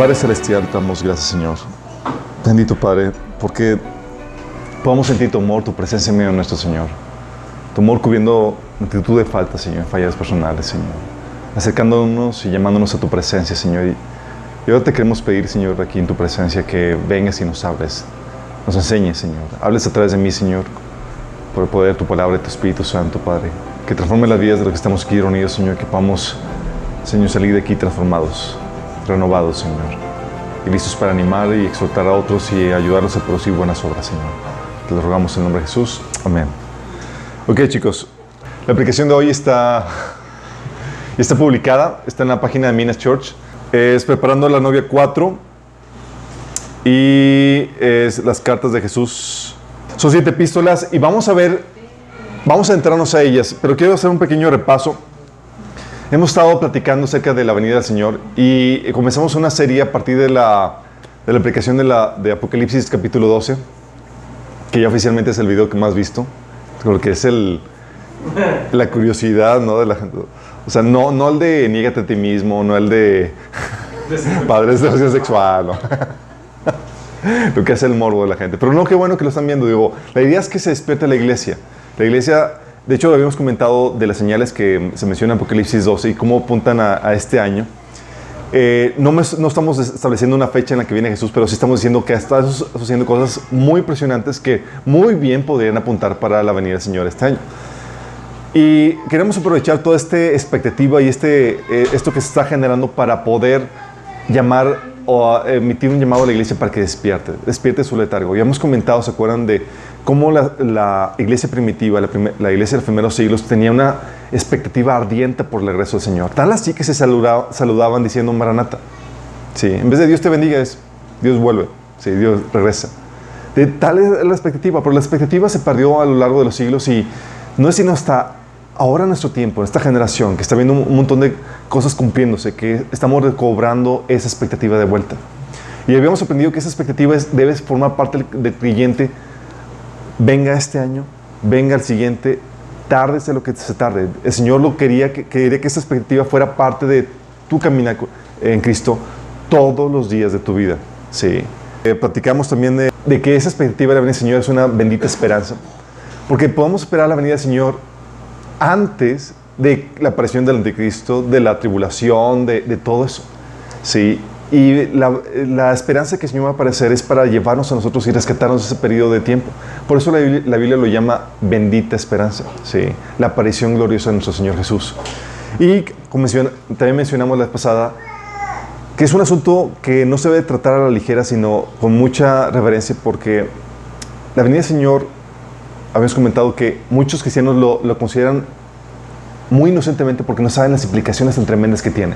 Padre Celestial, te damos gracias, Señor. Bendito Padre, porque podamos sentir tu amor, tu presencia en medio de nuestro Señor. Tu amor cubriendo multitud de faltas, Señor, fallas personales, Señor. Acercándonos y llamándonos a tu presencia, Señor. Y, ahora te queremos pedir, Señor, aquí en tu presencia, que vengas y nos hables. Nos enseñes, Señor. Hables a través de mí, Señor, por el poder de tu palabra y tu Espíritu Santo, Padre. Que transforme las vidas de los que estamos aquí reunidos, Señor. Que podamos, Señor, salir de aquí transformados, renovados, Señor y listos para animar y exhortar a otros y ayudarlos a producir buenas obras, Señor. Te lo rogamos en el nombre de Jesús. Amén. Ok, chicos. La aplicación de hoy está, está publicada, está en la página de Minas Church. Es Preparando la novia 4 y es las cartas de Jesús. Son siete epístolas y vamos a ver, vamos a entrarnos a ellas, pero quiero hacer un pequeño repaso Hemos estado platicando acerca de la venida del Señor y comenzamos una serie a partir de la, de la aplicación de, la, de Apocalipsis capítulo 12, que ya oficialmente es el video que más visto, porque es el, la curiosidad, ¿no? De la, o sea, no, no el de niégate a ti mismo, no el de padres de relación sexual, ¿no? lo que hace el morbo de la gente. Pero no, qué bueno que lo están viendo. Digo, la idea es que se despierte la iglesia. La iglesia de hecho, habíamos comentado de las señales que se menciona en Apocalipsis 12 y cómo apuntan a, este año. Eh, no, no, estamos estableciendo una fecha en la que viene Jesús, pero sí estamos diciendo que está haciendo cosas muy impresionantes que muy bien podrían apuntar para la venida del Señor este año. Y queremos aprovechar toda esta expectativa y este, eh, esto que se está generando para poder llamar o emitir un llamado a la iglesia para que despierte, despierte su letargo. Ya hemos comentado, ¿se acuerdan de cómo la, iglesia primitiva, la, iglesia de los primeros siglos, tenía una expectativa ardiente por el regreso del Señor. Tal así que se saludaban diciendo Maranata. Sí, en vez de Dios te bendiga, es Dios vuelve. Sí, Dios regresa. De, tal es la expectativa, pero la expectativa se perdió a lo largo de los siglos y no es sino hasta ahora en nuestro tiempo, en esta generación, que está viendo un montón de cosas cumpliéndose, que estamos recobrando esa expectativa de vuelta. Y habíamos aprendido que esa expectativa debe formar parte del creyente venga este año, venga el siguiente, tárdese lo que se tarde. El Señor lo quería que, quería que esa expectativa fuera parte de tu caminar en Cristo todos los días de tu vida. Sí. Eh, platicamos también de, de, que esa expectativa de la venida del Señor es una bendita esperanza. Porque podemos esperar la venida del Señor antes de la aparición del anticristo, de la tribulación, de, de todo eso. Sí. Y la, esperanza que el Señor va a aparecer es para llevarnos a nosotros y rescatarnos ese periodo de tiempo. Por eso la Biblia, lo llama bendita esperanza, ¿sí? la aparición gloriosa de nuestro Señor Jesús. Y como también mencionamos la vez pasada, que es un asunto que no se debe tratar a la ligera, sino con mucha reverencia, porque la venida del Señor, habíamos comentado que muchos cristianos lo, lo consideran muy inocentemente porque no saben las implicaciones tan tremendas que tiene.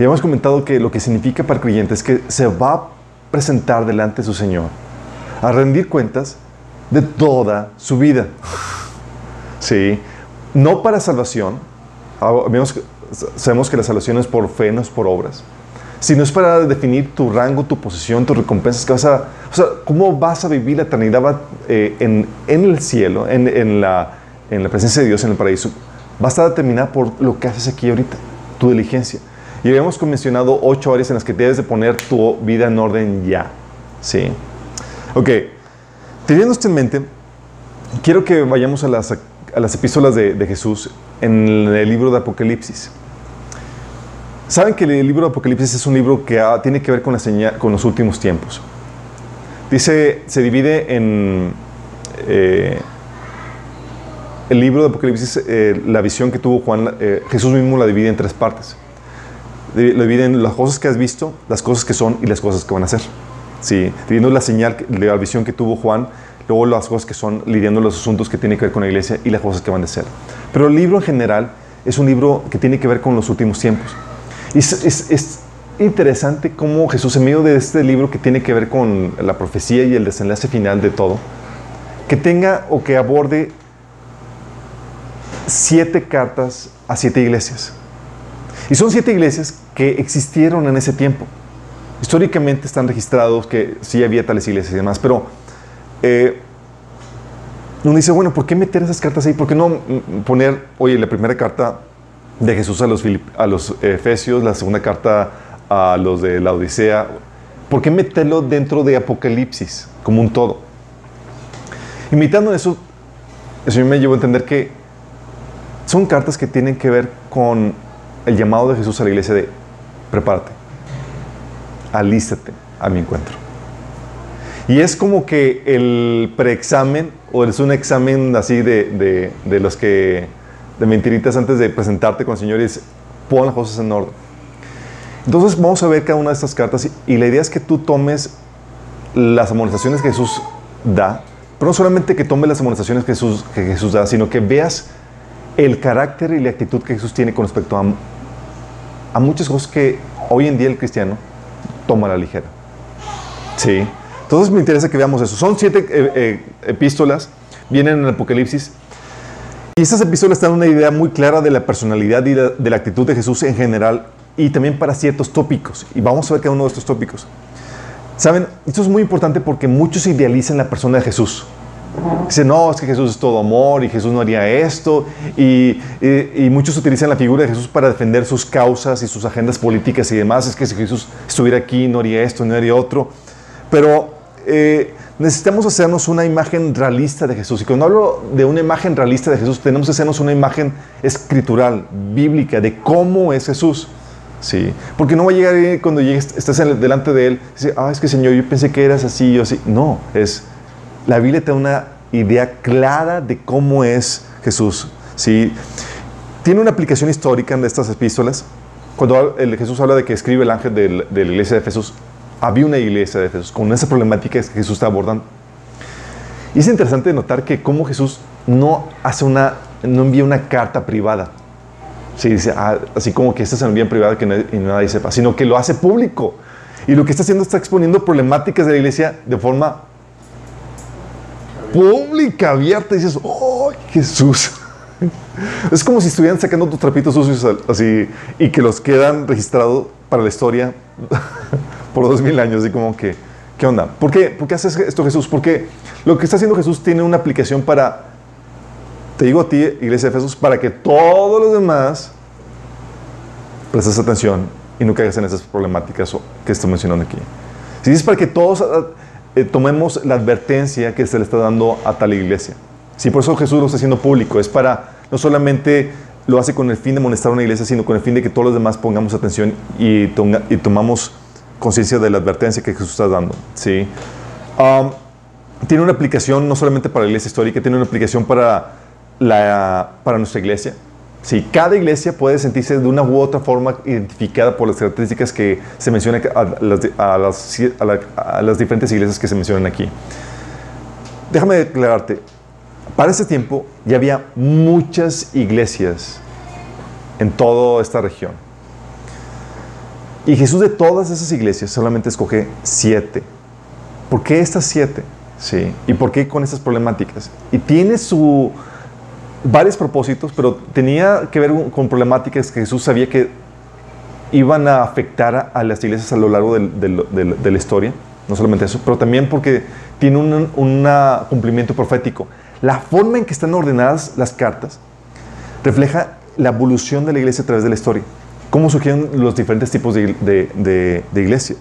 Y hemos comentado que lo que significa para el creyente es que se va a presentar delante de su Señor a rendir cuentas de toda su vida. Sí, no para salvación. Ah, sabemos que la salvación es por fe, no es por obras. Sino es para definir tu rango, tu posición, tus recompensas. Que vas a, o sea, cómo vas a vivir la eternidad eh, en, el cielo, en, en, la, en la presencia de Dios, en el paraíso. Va a estar determinada por lo que haces aquí ahorita, tu diligencia. Y habíamos mencionado ocho áreas en las que debes de poner tu vida en orden ya. ¿Sí? Ok. Teniendo esto en mente, quiero que vayamos a las, a las epístolas de, Jesús en el libro de Apocalipsis. Saben que el libro de Apocalipsis es un libro que tiene que ver con, la señal, con los últimos tiempos. Dice, se divide en... Eh, el libro de Apocalipsis, eh, la visión que tuvo Juan, eh, Jesús mismo la divide en tres partes lo dividen las cosas que has visto, las cosas que son y las cosas que van a ser. Sí, dividiendo la señal, la visión que tuvo Juan, luego las cosas que son, lidiando los asuntos que tienen que ver con la iglesia y las cosas que van a ser. Pero el libro en general es un libro que tiene que ver con los últimos tiempos. Es, interesante cómo Jesús, en medio de este libro que tiene que ver con la profecía y el desenlace final de todo, que tenga o que aborde siete cartas a siete iglesias. Y son siete iglesias que existieron en ese tiempo. Históricamente están registrados que sí había tales iglesias y demás, pero eh, uno dice, bueno, ¿por qué meter esas cartas ahí? ¿Por qué no poner, oye, la primera carta de Jesús a los, a los Efesios, la segunda carta a los de la Odisea, ¿por qué meterlo dentro de Apocalipsis como un todo? Imitando eso, eso me llevó a entender que son cartas que tienen que ver con el llamado de Jesús a la iglesia de prepárate, alístate a mi encuentro. Y es como que el preexamen, o es un examen así de, de, los que, de mentiritas antes de presentarte con el Señor y es, pon las cosas en orden. Entonces vamos a ver cada una de estas cartas y, la idea es que tú tomes las amonestaciones que Jesús da, pero no solamente que tomes las amonestaciones que Jesús, que Jesús da, sino que veas el carácter y la actitud que Jesús tiene con respecto a, a muchas cosas que hoy en día el cristiano toma a la ligera. Sí. Entonces me interesa que veamos eso. Son siete eh, eh, epístolas, vienen en el Apocalipsis. Y estas epístolas dan una idea muy clara de la personalidad y de la actitud de Jesús en general y también para ciertos tópicos. Y vamos a ver cada uno de estos tópicos. Saben, esto es muy importante porque muchos idealizan la persona de Jesús. Dicen, no, es que Jesús es todo amor y Jesús no haría esto. Y, muchos utilizan la figura de Jesús para defender sus causas y sus agendas políticas y demás. Es que si Jesús estuviera aquí no haría esto, no haría otro. Pero eh, necesitamos hacernos una imagen realista de Jesús. Y cuando hablo de una imagen realista de Jesús, tenemos que hacernos una imagen escritural, bíblica, de cómo es Jesús. Sí, porque no va a llegar cuando llegues, estás delante de Él, dice, ah, es que Señor, yo pensé que eras así, yo así. No, es, la Biblia te da una idea clara de cómo es Jesús. Sí, tiene una aplicación histórica en estas epístolas. Cuando el Jesús habla de que escribe el ángel de la iglesia de Jesús, había una iglesia de Jesús con esa problemática que Jesús está abordando. Y es interesante notar que cómo Jesús no hace una, no envía una carta privada. Sí, dice, ah, así como que esta se envía en privado que nadie, y nadie sepa, sino que lo hace público. Y lo que está haciendo está exponiendo problemáticas de la iglesia de forma pública, abierta. Y dices, ¡oh, Jesús! Es como si estuvieran sacando tus trapitos sucios así y que los quedan registrados para la historia por dos mil años. Y como que, ¿qué onda? ¿Por qué? ¿Por qué haces esto Jesús? Porque lo que está haciendo Jesús tiene una aplicación para te digo a ti, iglesia de Jesús, para que todos los demás prestes atención y no caigas en esas problemáticas que estoy mencionando aquí. Si es para que todos eh, tomemos la advertencia que se le está dando a tal iglesia. Si por eso Jesús lo está haciendo público, es para no solamente lo hace con el fin de molestar a una iglesia, sino con el fin de que todos los demás pongamos atención y, y tomamos conciencia de la advertencia que Jesús está dando. ¿sí? Tiene una aplicación no solamente para la iglesia histórica, tiene una aplicación para la, para nuestra iglesia. Sí, cada iglesia puede sentirse de una u otra forma identificada por las características que se mencionan a las, a las, a las diferentes iglesias que se mencionan aquí. Déjame declararte, para ese tiempo ya había muchas iglesias en toda esta región. Y Jesús de todas esas iglesias solamente escoge siete. ¿Por qué estas siete? Sí. ¿Y por qué con estas problemáticas? Y tiene su, varios propósitos, pero tenía que ver con problemáticas que Jesús sabía que iban a afectar a, las iglesias a lo largo de la historia. No solamente eso, pero también porque tiene un cumplimiento profético. La forma en que están ordenadas las cartas refleja la evolución de la iglesia a través de la historia. Cómo surgieron los diferentes tipos de, iglesia.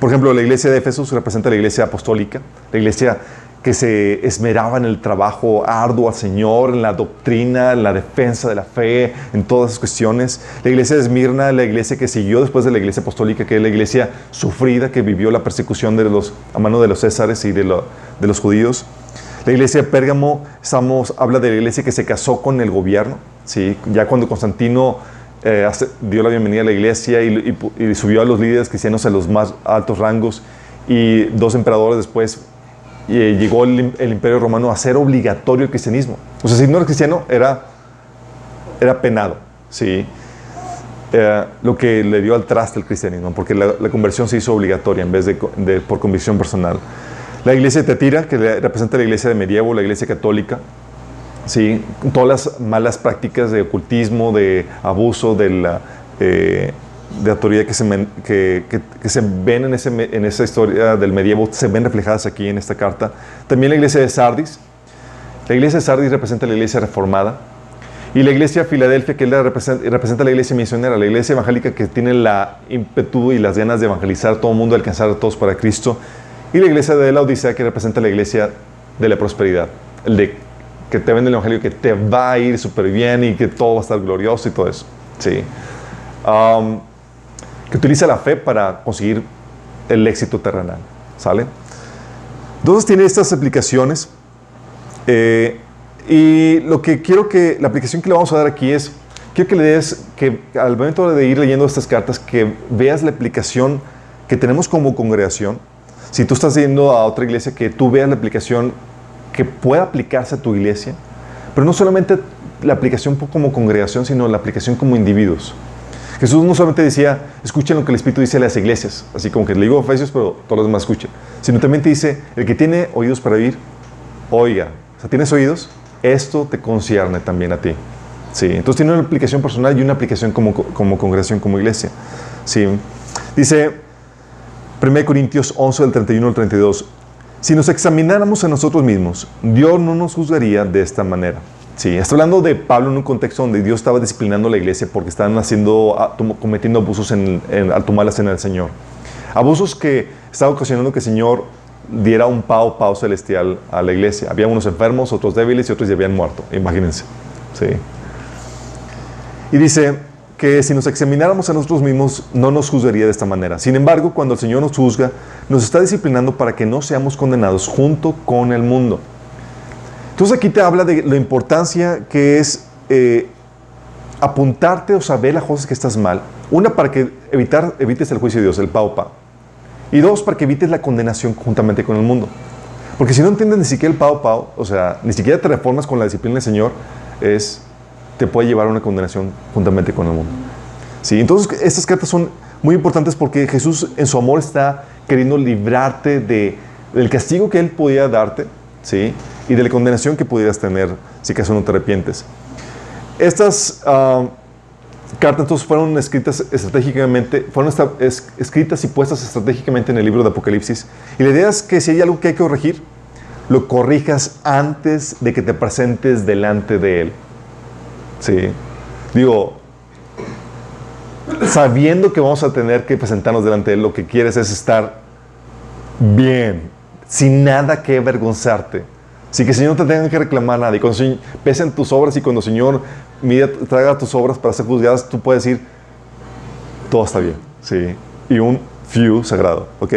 Por ejemplo, la iglesia de Éfeso representa la iglesia apostólica, la iglesia que se esmeraba en el trabajo arduo al Señor, en la doctrina, en la defensa de la fe, en todas esas cuestiones. La iglesia de Esmirna, la iglesia que siguió después de la iglesia apostólica, que es la iglesia sufrida, que vivió la persecución de los, a mano de los césares y de, los judíos. La iglesia de Pérgamo, estamos, habla de la iglesia que se casó con el gobierno. ¿sí? Ya cuando Constantino eh, dio la bienvenida a la iglesia y, subió a los líderes cristianos a los más altos rangos, y dos emperadores después eh, llegó el, imperio romano a ser obligatorio el cristianismo. O sea, si no eres cristiano, era, era penado, ¿sí? Eh, lo que le dio al traste el cristianismo, porque la, conversión se hizo obligatoria en vez de, por convicción personal. La iglesia de Tetira, que representa la iglesia de medievo, la iglesia católica, ¿sí? todas las malas prácticas de ocultismo, de abuso, de la, eh, de autoridad que se, que, que, se ven en, ese, en esa historia del medievo, se ven reflejadas aquí en esta carta. También la iglesia de Sardis. La iglesia de Sardis representa la iglesia reformada. Y la iglesia Filadelfia, que representa, representa la iglesia misionera, la iglesia evangélica que tiene la ímpetu y las ganas de evangelizar a todo el mundo, alcanzar a todos para Cristo. Y la iglesia de la Odisea, que representa la iglesia de la prosperidad, el de que te vende el evangelio, que te va a ir súper bien y que todo va a estar glorioso y todo eso. Sí. Um, que utiliza la fe para conseguir el éxito terrenal. ¿Sale? Entonces tiene estas aplicaciones. Eh, y lo que quiero que, la aplicación que le vamos a dar aquí es, quiero que le des, que al momento de ir leyendo estas cartas, que veas la aplicación que tenemos como congregación. Si tú estás yendo a otra iglesia, que tú veas la aplicación que pueda aplicarse a tu iglesia. Pero no solamente la aplicación como congregación, sino la aplicación como individuos. Jesús no solamente decía, escuchen lo que el Espíritu dice a las iglesias, así como que le digo a Efesios, pero todos los demás escuchen, sino también te dice, el que tiene oídos para oír, oiga. O sea, ¿tienes oídos? Esto te concierne también a ti. Sí, entonces tiene una aplicación personal y una aplicación como, como congregación, como iglesia. Sí. Dice 1 Corintios 11, del 31 al 32, si nos examináramos a nosotros mismos, Dios no nos juzgaría de esta manera. Sí, está hablando de Pablo en un contexto donde Dios estaba disciplinando a la iglesia porque estaban haciendo, cometiendo abusos en, al tomar la Señor. Abusos que estaban ocasionando que el Señor diera un pao pao celestial a la iglesia. Había unos enfermos, otros débiles y otros ya habían muerto. Imagínense. Sí. Y dice que si nos examináramos a nosotros mismos, no nos juzgaría de esta manera. Sin embargo, cuando el Señor nos juzga, nos está disciplinando para que no seamos condenados junto con el mundo. Entonces aquí te habla de la importancia que es eh, apuntarte o saber las cosas que estás mal. Una, para que evitar, evites el juicio de Dios, el pao. Y dos, para que evites la condenación juntamente con el mundo. Porque si no entiendes ni siquiera el pao pao, o sea, ni siquiera te reformas con la disciplina del Señor, es, te puede llevar a una condenación juntamente con el mundo. ¿Sí? Entonces, estas cartas son muy importantes porque Jesús en su amor está queriendo librarte de, del castigo que Él podía darte, ¿sí? Y de la condenación que pudieras tener si acaso no te arrepientes. Estas... Uh, cartas entonces fueron escritas estratégicamente, fueron escritas y puestas estratégicamente en el libro de Apocalipsis. Y la idea es que si hay algo que hay que corregir, lo corrijas antes de que te presentes delante de Él. Sí. Digo, sabiendo que vamos a tener que presentarnos delante de Él, lo que quieres es estar bien, sin nada que avergonzarte. Sin que Señor no te tenga que reclamar nada. Y cuando pesen tus obras y cuando el Señor mira, traiga tus obras para ser juzgadas, tú puedes decir, todo está bien. Sí. Y un few sagrado. ¿Ok?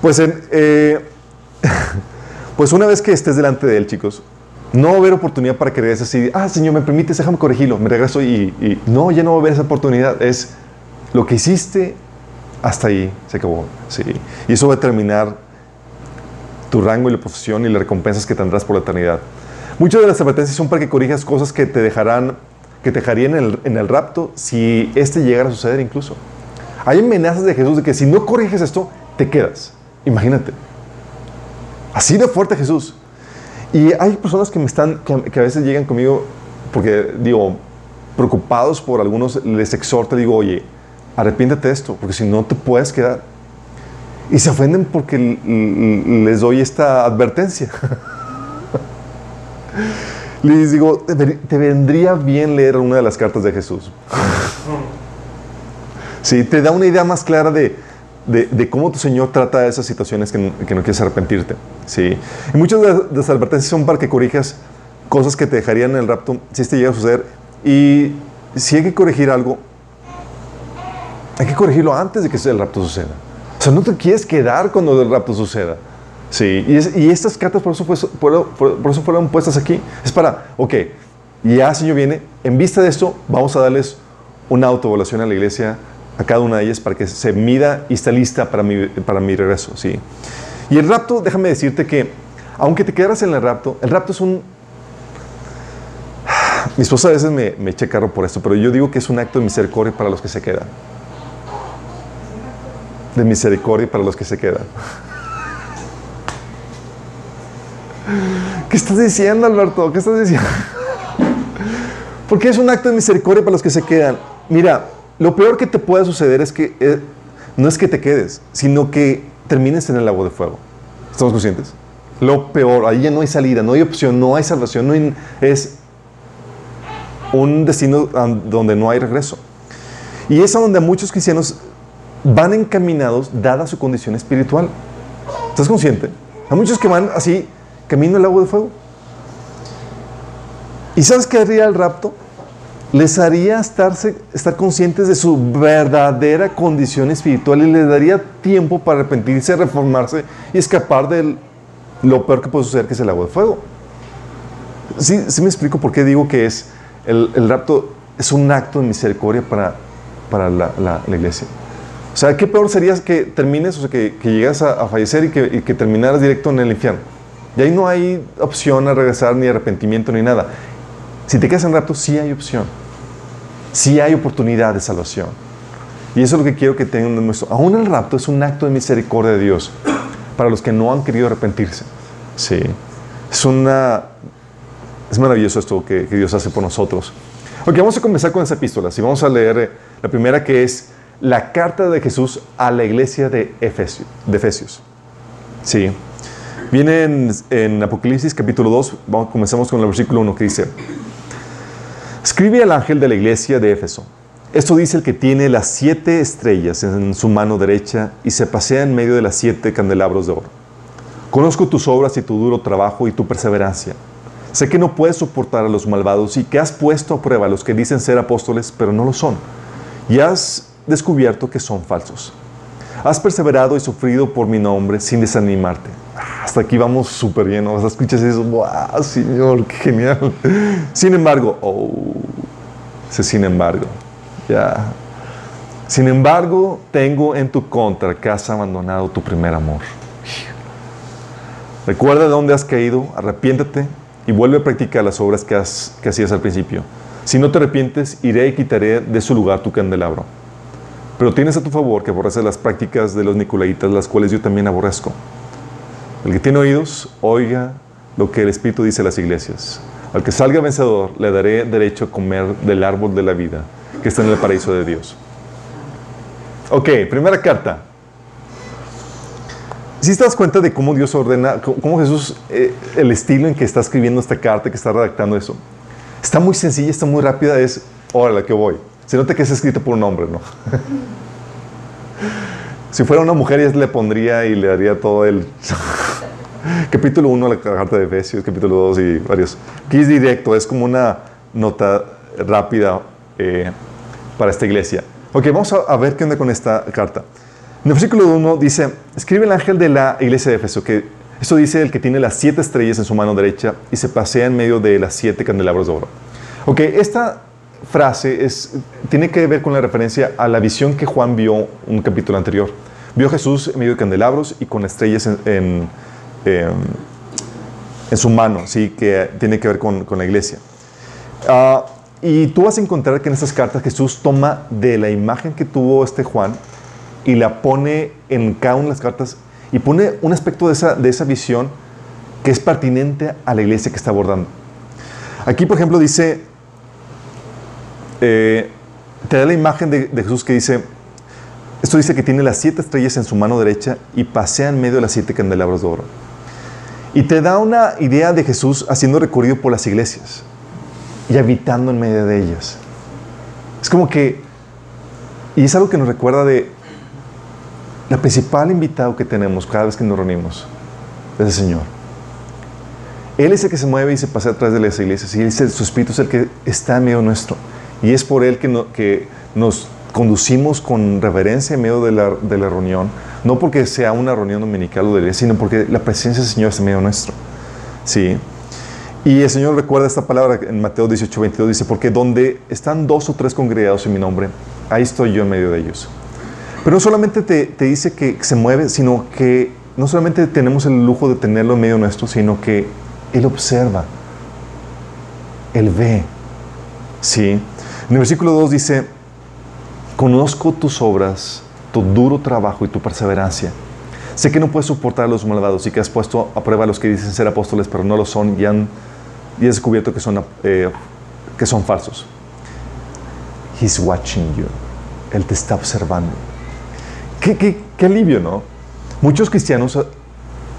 Pues, eh, pues una vez que estés delante de Él, chicos, no va a haber oportunidad para que regreses así, ah, Señor, me permites, déjame corregirlo, me regreso y, y, no, ya no va a haber esa oportunidad. Es lo que hiciste, hasta ahí se acabó. Sí. Y eso va a terminar tu rango y la posición y las recompensas que tendrás por la eternidad. Muchas de las advertencias son para que corrijas cosas que te dejarán, que te dejarían en el, rapto si este llegara a suceder incluso. Hay amenazas de Jesús de que si no corriges esto, te quedas. Imagínate. Así de fuerte Jesús. Y hay personas que me están, que, a veces llegan conmigo porque, digo, preocupados por algunos, les exhorto, digo, oye, arrepiéntate de esto, porque si no te puedes quedar. Y se ofenden porque les doy esta advertencia. Les digo, te vendría bien leer una de las cartas de Jesús. Sí, te da una idea más clara de, de, cómo tu Señor trata esas situaciones que, que, no quieres arrepentirte. Sí. Y muchas de las advertencias son para que corrijas cosas que te dejarían en el rapto si este llega a suceder. Y si hay que corregir algo, hay que corregirlo antes de que el rapto suceda sea, no te quieres quedar cuando el rapto suceda. Sí, y, estas cartas por eso, por, eso fueron puestas aquí. Es para, ok, ya Señor viene, en vista de esto, vamos a darles una autoevaluación a la iglesia, a cada una de ellas, para que se mida y esté lista para mi, para mi regreso. ¿sí? Y el rapto, déjame decirte que, aunque te quedaras en el rapto, el rapto es un... Mi esposa a veces me, me echa carro por esto, pero yo digo que es un acto de misericordia para los que se quedan de misericordia para los que se quedan. ¿Qué estás diciendo, Alberto? ¿Qué estás diciendo? Porque es un acto de misericordia para los que se quedan. Mira, lo peor que te pueda suceder es que eh, no es que te quedes, sino que termines en el lago de fuego. ¿Estamos conscientes? Lo peor, ahí ya no hay salida, no hay opción, no hay salvación, es un destino donde no hay regreso. Y es a donde muchos cristianos van encaminados dada su condición espiritual. ¿Estás consciente? Hay muchos que van así, camino al agua de fuego. ¿Y sabes qué haría el rapto? Les haría estarse, estar conscientes de su verdadera condición espiritual y les daría tiempo para arrepentirse, reformarse y escapar de lo peor que puede suceder, que es el agua de fuego. Sí, sí me explico por qué digo que es el, rapto es un acto de misericordia para, para la, la, iglesia. O sea, ¿qué peor sería que termines, o sea, que, que llegas a, a, fallecer y que, y que terminaras directo en el infierno? Y ahí no hay opción a regresar, ni arrepentimiento, ni nada. Si te quedas en rapto, sí hay opción. Sí hay oportunidad de salvación. Y eso es lo que quiero que tengan en nuestro. Aún el rapto es un acto de misericordia de Dios para los que no han querido arrepentirse. Sí. Es una. Es maravilloso esto que, que Dios hace por nosotros. Ok, vamos a comenzar con esa epístola. Y vamos a leer eh, la primera que es la carta de Jesús a la iglesia de Efesios. De Efesios. Sí. Viene en, Apocalipsis capítulo 2, vamos, comenzamos con el versículo 1 que dice, escribe al ángel de la iglesia de Éfeso. Esto dice el que tiene las siete estrellas en su mano derecha y se pasea en medio de las siete candelabros de oro. Conozco tus obras y tu duro trabajo y tu perseverancia. Sé que no puedes soportar a los malvados y que has puesto a prueba a los que dicen ser apóstoles, pero no lo son. Y has descubierto que son falsos. Has perseverado y sufrido por mi nombre sin desanimarte. Hasta aquí vamos súper bien, ¿no? Escuchas eso, ¡wow, Señor, qué genial! Sin embargo, oh, ese sin embargo, ya. Sin embargo, tengo en tu contra que has abandonado tu primer amor. Recuerda de dónde has caído, arrepiéntate y vuelve a practicar las obras que, has, que hacías al principio. Si no te arrepientes, iré y quitaré de su lugar tu candelabro. Pero tienes a tu favor que aborreces las prácticas de los nicolaitas, las cuales yo también aborrezco. El que tiene oídos, oiga lo que el Espíritu dice a las iglesias. Al que salga vencedor, le daré derecho a comer del árbol de la vida que está en el paraíso de Dios. Ok, primera carta. Si ¿Sí te das cuenta de cómo Dios ordena, cómo Jesús, eh, el estilo en que está escribiendo esta carta, que está redactando eso, está muy sencilla, está muy rápida, es, órale, que voy. Se nota que es escrito por un hombre, ¿no? si fuera una mujer, ya le pondría y le daría todo el capítulo 1 la carta de Efesios, capítulo 2 y varios. Aquí es directo, es como una nota rápida eh, para esta iglesia. Ok, vamos a, ver qué onda con esta carta. En el versículo 1 dice, escribe el ángel de la iglesia de Efeso, que esto dice el que tiene las siete estrellas en su mano derecha y se pasea en medio de las siete candelabros de oro. Ok, esta frase es, tiene que ver con la referencia a la visión que Juan vio un capítulo anterior. Vio a Jesús en medio de candelabros y con estrellas en, en, eh, en su mano, ¿sí? que tiene que ver con, con la iglesia. Uh, y tú vas a encontrar que en estas cartas Jesús toma de la imagen que tuvo este Juan y la pone en cada una de las cartas y pone un aspecto de esa, de esa visión que es pertinente a la iglesia que está abordando. Aquí, por ejemplo, dice, eh, te da la imagen de, Jesús que dice, esto dice que tiene las siete estrellas en su mano derecha y pasea en medio de las siete candelabros de oro. Y te da una idea de Jesús haciendo recorrido por las iglesias y habitando en medio de ellas. Es como que, y es algo que nos recuerda de la principal invitado que tenemos cada vez que nos reunimos, es el Señor. Él es el que se mueve y se pasa atrás de las iglesias y él es el, su espíritu es el que está en medio nuestro. Y es por Él que, no, que nos conducimos con reverencia en medio de la, de la, reunión, no porque sea una reunión dominical o de iglesia, sino porque la presencia del Señor está en medio nuestro. ¿Sí? Y el Señor recuerda esta palabra en Mateo 18, 22, dice, porque donde están dos o tres congregados en mi nombre, ahí estoy yo en medio de ellos. Pero no solamente te, te dice que se mueve, sino que no solamente tenemos el lujo de tenerlo en medio nuestro, sino que Él observa, Él ve. ¿Sí? En el versículo 2 dice, conozco tus obras, tu duro trabajo y tu perseverancia. Sé que no puedes soportar a los malvados y que has puesto a prueba a los que dicen ser apóstoles, pero no lo son y, han, y has descubierto que son, eh, que son falsos. He's watching you. Él te está observando. Qué, qué, qué alivio, ¿no? Muchos cristianos,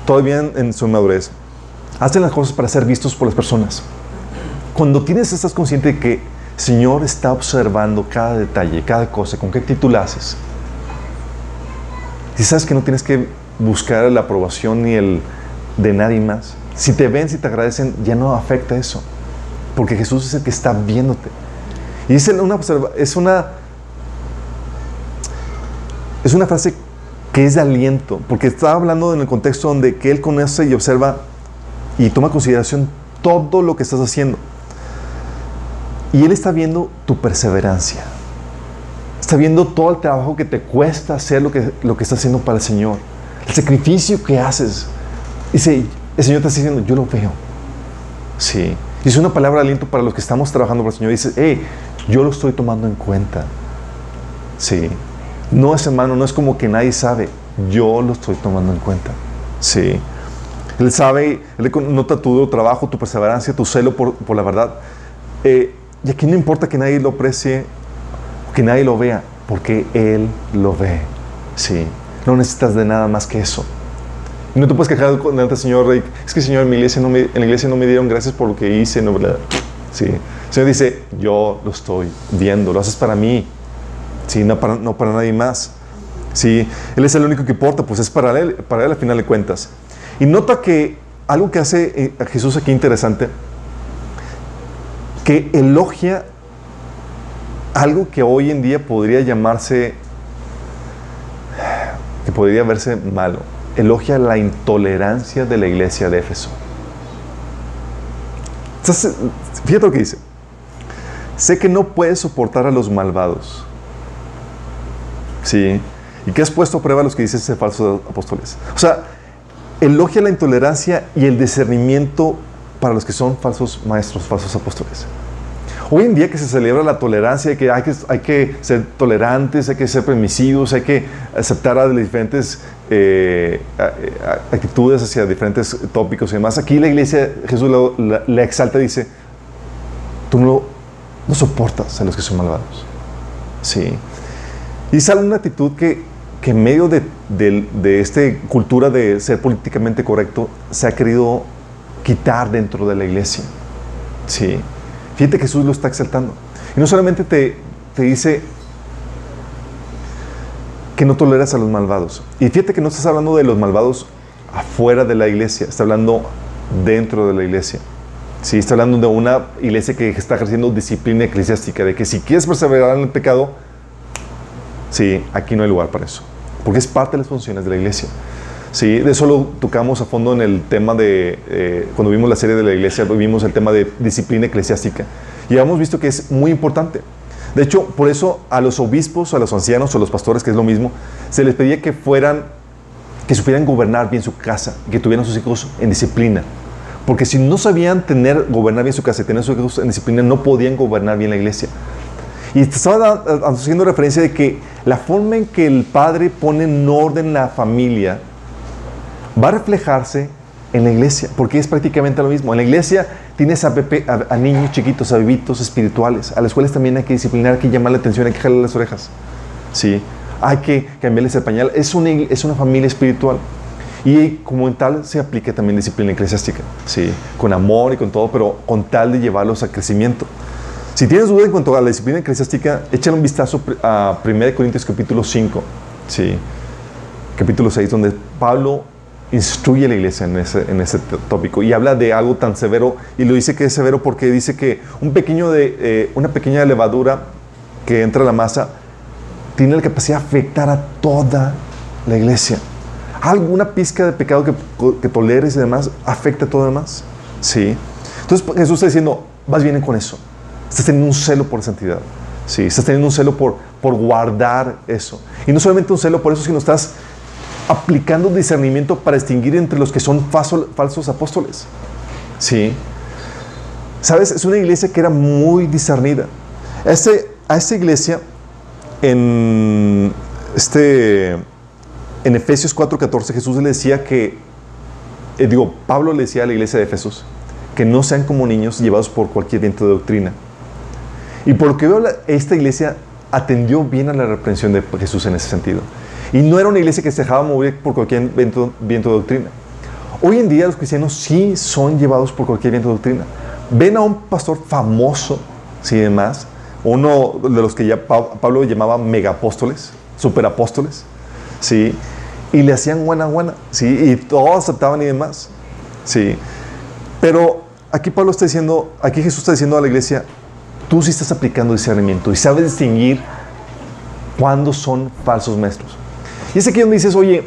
todavía en, en su madurez, hacen las cosas para ser vistos por las personas. Cuando tienes, estás consciente de que Señor está observando cada detalle, cada cosa, con qué actitud la haces. Si sabes que no tienes que buscar la aprobación ni el de nadie más, si te ven, si te agradecen, ya no afecta eso. Porque Jesús es el que está viéndote. Y es una, es una, es una frase que es de aliento, porque está hablando en el contexto donde que Él conoce y observa y toma consideración todo lo que estás haciendo. Y Él está viendo tu perseverancia. Está viendo todo el trabajo que te cuesta hacer lo que, lo que estás haciendo para el Señor. El sacrificio que haces. Dice, el Señor está diciendo, yo lo veo. Sí. Y es una palabra de aliento para los que estamos trabajando para el Señor. Dice, hey, yo lo estoy tomando en cuenta. Sí. No es hermano, no es como que nadie sabe. Yo lo estoy tomando en cuenta. Sí. Él sabe, Él nota tu trabajo, tu perseverancia, tu celo por, la verdad. Eh, y aquí no importa que nadie lo aprecie, que nadie lo vea, porque Él lo ve. Sí. No necesitas de nada más que eso. No te puedes quejar delante del Señor, es que Señor, en, mi iglesia no me, en la iglesia no me dieron gracias por lo que hice, no, ¿verdad? Sí. El Señor dice, yo lo estoy viendo, lo haces para mí, sí, no para, no para nadie más. Sí, Él es el único que importa, pues es para Él, para Él al final de cuentas. Y nota que algo que hace eh, Jesús aquí interesante, que elogia algo que hoy en día podría llamarse, que podría verse malo elogia la intolerancia de la iglesia de Éfeso. fíjate lo que dice. Sé que no puedes soportar a los malvados. ¿Sí? ¿Y qué has puesto a prueba a los que dices ser falsos apóstoles? O sea, elogia la intolerancia y el discernimiento para los que son falsos maestros, falsos apóstoles. Hoy en día que se celebra la tolerancia, que hay que, hay que ser tolerantes, hay que ser permisivos, hay que aceptar a diferentes eh, actitudes hacia diferentes tópicos y demás. Aquí la iglesia, Jesús la, exalta y dice, tú no, no soportas a los que son malvados. Sí. Y sale una actitud que, que en medio de, de esta cultura de ser políticamente correcto se ha querido quitar dentro de la iglesia. Sí. Fíjate que Jesús lo está exaltando. Y no solamente te, te dice que no toleras a los malvados. Y fíjate que no estás hablando de los malvados afuera de la iglesia, está hablando dentro de la iglesia. Sí, está hablando de una iglesia que está ejerciendo disciplina eclesiástica, de que si quieres perseverar en el pecado, sí, aquí no hay lugar para eso, porque es parte de las funciones de la iglesia. Sí, de eso lo tocamos a fondo en el tema de, eh, cuando vimos la serie de la iglesia, vimos el tema de disciplina eclesiástica. Y hemos visto que es muy importante. De hecho, por eso a los obispos, a los ancianos, o a los pastores, que es lo mismo, se les pedía que fueran, que supieran gobernar bien su casa, que tuvieran sus hijos en disciplina. Porque si no sabían tener, gobernar bien su casa y tener sus hijos en disciplina, no podían gobernar bien la iglesia. Y estaba haciendo referencia de que la forma en que el padre pone en orden la familia va a reflejarse en la iglesia, porque es prácticamente lo mismo. En la iglesia tienes a, a, niños chiquitos, a bebitos espirituales, a las cuales también hay que disciplinar, hay que llamar la atención, hay que jalar las orejas. ¿sí? Hay que cambiarles el pañal. Es una, es una familia espiritual. Y como en tal se aplica también disciplina eclesiástica, ¿sí? con amor y con todo, pero con tal de llevarlos a crecimiento. Si tienes dudas en cuanto a la disciplina eclesiástica, échale un vistazo a 1 Corintios capítulo 5, ¿sí? capítulo 6, donde Pablo instruye a la iglesia en ese, en ese tópico y habla de algo tan severo y lo dice que es severo porque dice que un pequeño de, eh, una pequeña levadura que entra a la masa tiene la capacidad de afectar a toda la iglesia. Alguna pizca de pecado que, que toleres y demás afecta a todo demás. ¿Sí? Entonces pues, Jesús está diciendo, vas bien con eso. Estás teniendo un celo por santidad. Sí, estás teniendo un celo por, por guardar eso. Y no solamente un celo por eso, sino estás aplicando discernimiento para distinguir entre los que son falsos apóstoles. ¿Sí? ¿Sabes? Es una iglesia que era muy discernida. Este, a esta iglesia, en, este, Efesios 4:14, Jesús le decía que, eh, digo, Pablo le decía a la iglesia de Efesos, que no sean como niños llevados por cualquier viento de doctrina. Y por lo que veo, esta iglesia atendió bien a la reprensión de Jesús en ese sentido. Y no era una iglesia que se dejaba mover por cualquier viento, de doctrina. Hoy en día los cristianos sí son llevados por cualquier viento de doctrina. Ven a un pastor famoso, sí, demás. Uno de los que ya Pablo llamaba megapóstoles, superapóstoles, sí, y le hacían buena buena, sí, y todos aceptaban y demás, sí. Pero aquí Pablo está diciendo, aquí Jesús está diciendo a la iglesia, tú sí estás aplicando discernimiento y sabes distinguir cuándo son falsos maestros. Y es aquí donde dices, oye,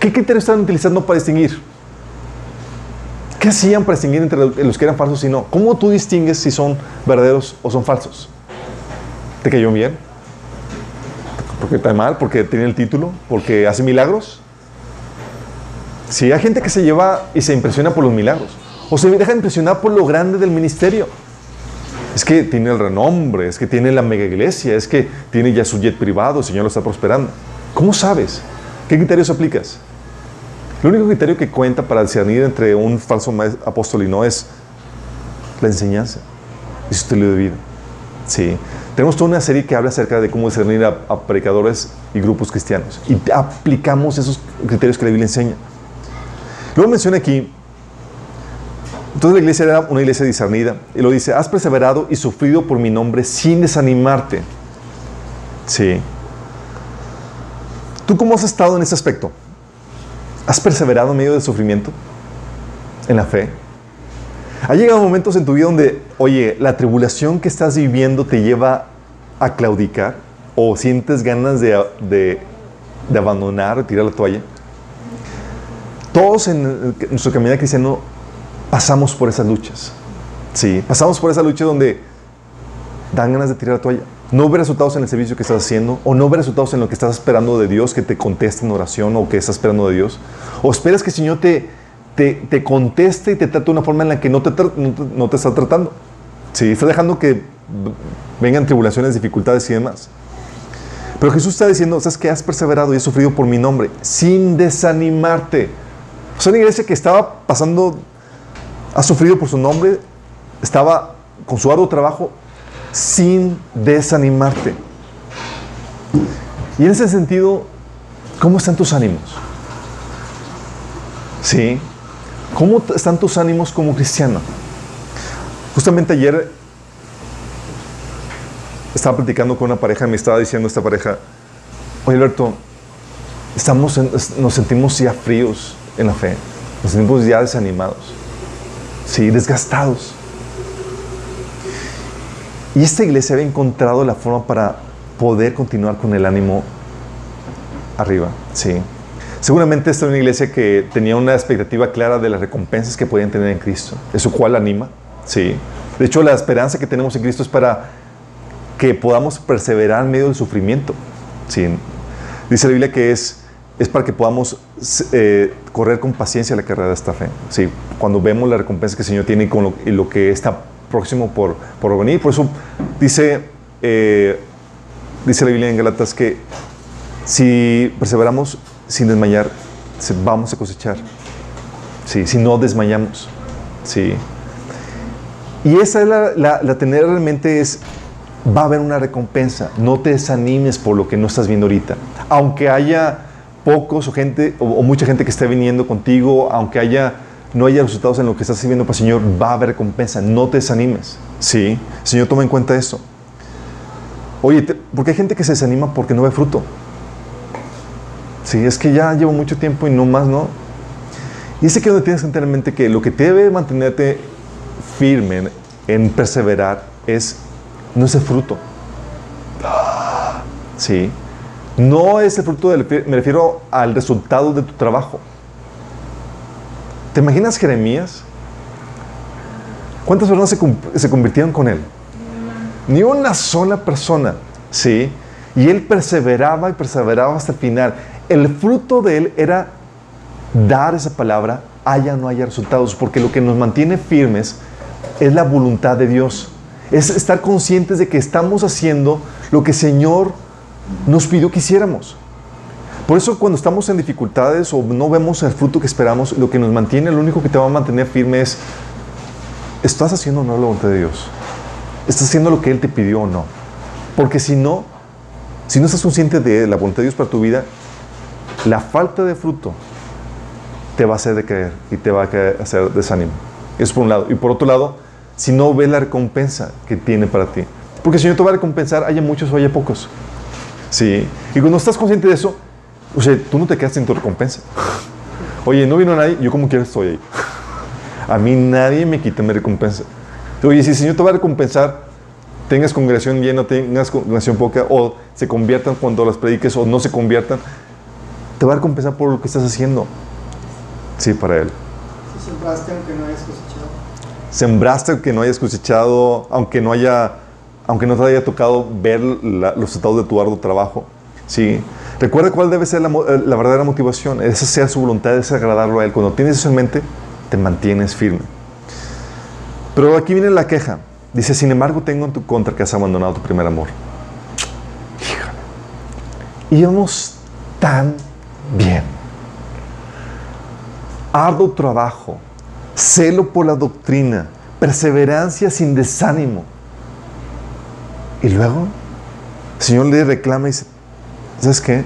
¿qué criterios están utilizando para distinguir? ¿Qué hacían para distinguir entre los que eran falsos y no? ¿Cómo tú distingues si son verdaderos o son falsos? ¿Te cayó bien? ¿Porque está mal? ¿Porque tiene el título? ¿Porque hace milagros? Si hay gente que se lleva y se impresiona por los milagros. O se deja impresionar por lo grande del ministerio. Es que tiene el renombre, es que tiene la mega iglesia, es que tiene ya su jet privado, el Señor lo está prosperando. ¿Cómo sabes? ¿Qué criterios aplicas? El único criterio que cuenta para discernir entre un falso apóstol y no es la enseñanza y su estilo de vida. Sí. Tenemos toda una serie que habla acerca de cómo discernir a, a predicadores y grupos cristianos. Y aplicamos esos criterios que la Biblia enseña. Luego menciona aquí entonces la iglesia era una iglesia discernida. Y lo dice, has perseverado y sufrido por mi nombre sin desanimarte. Sí. ¿Tú cómo has estado en ese aspecto? ¿Has perseverado en medio del sufrimiento? ¿En la fe? ¿Ha llegado momentos en tu vida donde, oye, la tribulación que estás viviendo te lleva a claudicar? ¿O sientes ganas de, de, de abandonar, tirar la toalla? Todos en nuestro camino cristiano pasamos por esas luchas. Sí, pasamos por esa lucha donde dan ganas de tirar la toalla. No ve resultados en el servicio que estás haciendo, o no ve resultados en lo que estás esperando de Dios, que te conteste en oración, o que estás esperando de Dios. O esperas que el Señor te, te, conteste y te trate de una forma en la que no te, no te, está tratando. Sí, está dejando que vengan tribulaciones, dificultades y demás. Pero Jesús está diciendo, sabes que has perseverado y has sufrido por mi nombre, sin desanimarte. O sea, una iglesia que estaba pasando ha sufrido por su nombre, estaba con su arduo trabajo sin desanimarte. Y en ese sentido, ¿cómo están tus ánimos? ¿Sí? ¿Cómo están tus ánimos como cristiano? Justamente ayer estaba platicando con una pareja y me estaba diciendo esta pareja, oye Alberto, estamos nos sentimos ya fríos en la fe, nos sentimos ya desanimados sí, desgastados. Y esta iglesia había encontrado la forma para poder continuar con el ánimo arriba, sí. Seguramente esta era una iglesia que tenía una expectativa clara de las recompensas que podían tener en Cristo, eso cual anima, sí. De hecho, la esperanza que tenemos en Cristo es para que podamos perseverar en medio del sufrimiento, sí. Dice la Biblia que es es para que podamos eh, correr con paciencia la carrera de esta fe. Sí, cuando vemos la recompensa que el Señor tiene y, con lo, que está próximo por, por venir. Por eso dice, eh, dice la Biblia en Galatas que si perseveramos sin desmayar, vamos a cosechar. Sí, si no desmayamos. Sí. Y esa es la, la, tener realmente es, va a haber una recompensa. No te desanimes por lo que no estás viendo ahorita. Aunque haya pocos o gente o, mucha gente que esté viniendo contigo, aunque haya no haya resultados en lo que estás sirviendo para el Señor, va a haber recompensa. No te desanimes. Sí, Señor, toma en cuenta eso. Oye, porque hay gente que se desanima porque no ve fruto. Sí, es que ya llevo mucho tiempo y no más, ¿no? Y es que donde tienes que tener en mente que lo que debe mantenerte firme en perseverar es no ese fruto. Sí. No es el fruto del, me refiero al resultado de tu trabajo. ¿Te imaginas Jeremías? ¿Cuántas personas se, convirtieron con él? Ni una sola persona, ¿sí? Y él perseveraba y perseveraba hasta el final. El fruto de él era dar esa palabra, haya o no haya resultados, porque lo que nos mantiene firmes es la voluntad de Dios. Es estar conscientes de que estamos haciendo lo que el Señor nos pidió que hiciéramos. Por eso cuando estamos en dificultades o no vemos el fruto que esperamos, lo que nos mantiene, lo único que te va a mantener firme es, ¿estás haciendo o no la voluntad de Dios? ¿Estás haciendo lo que Él te pidió o no? Porque si no, si no estás consciente de la voluntad de Dios para tu vida, la falta de fruto te va a hacer decaer y te va a hacer desánimo. Eso por un lado. Y por otro lado, si no ves la recompensa que tiene para ti. Porque el Señor te va a recompensar, haya muchos o haya pocos. Sí. Y cuando estás consciente de eso, o sea, tú no te quedas sin tu recompensa. Oye, no vino nadie, yo como quiera estoy ahí. A mí nadie me quita mi recompensa. Oye, si el Señor te va a recompensar, tengas congregación llena, tengas congregación poca, o se conviertan cuando las prediques, o no se conviertan, te va a recompensar por lo que estás haciendo. Sí, para Él. Si sembraste aunque no hayas cosechado. Sembraste aunque no hayas cosechado, aunque no haya, aunque no te haya tocado ver la- los resultados de tu arduo trabajo. Sí. Recuerda cuál debe ser eh, la verdadera motivación. Esa sea su voluntad, es agradarlo a Él. Cuando tienes eso en mente, te mantienes firme. Pero aquí viene la queja. Dice, sin embargo, tengo en tu contra que has abandonado tu primer amor. Híjole. Íbamos tan bien. Arduo trabajo, celo por la doctrina, perseverancia sin desánimo. Y luego, el Señor le reclama y dice, ¿sabes qué?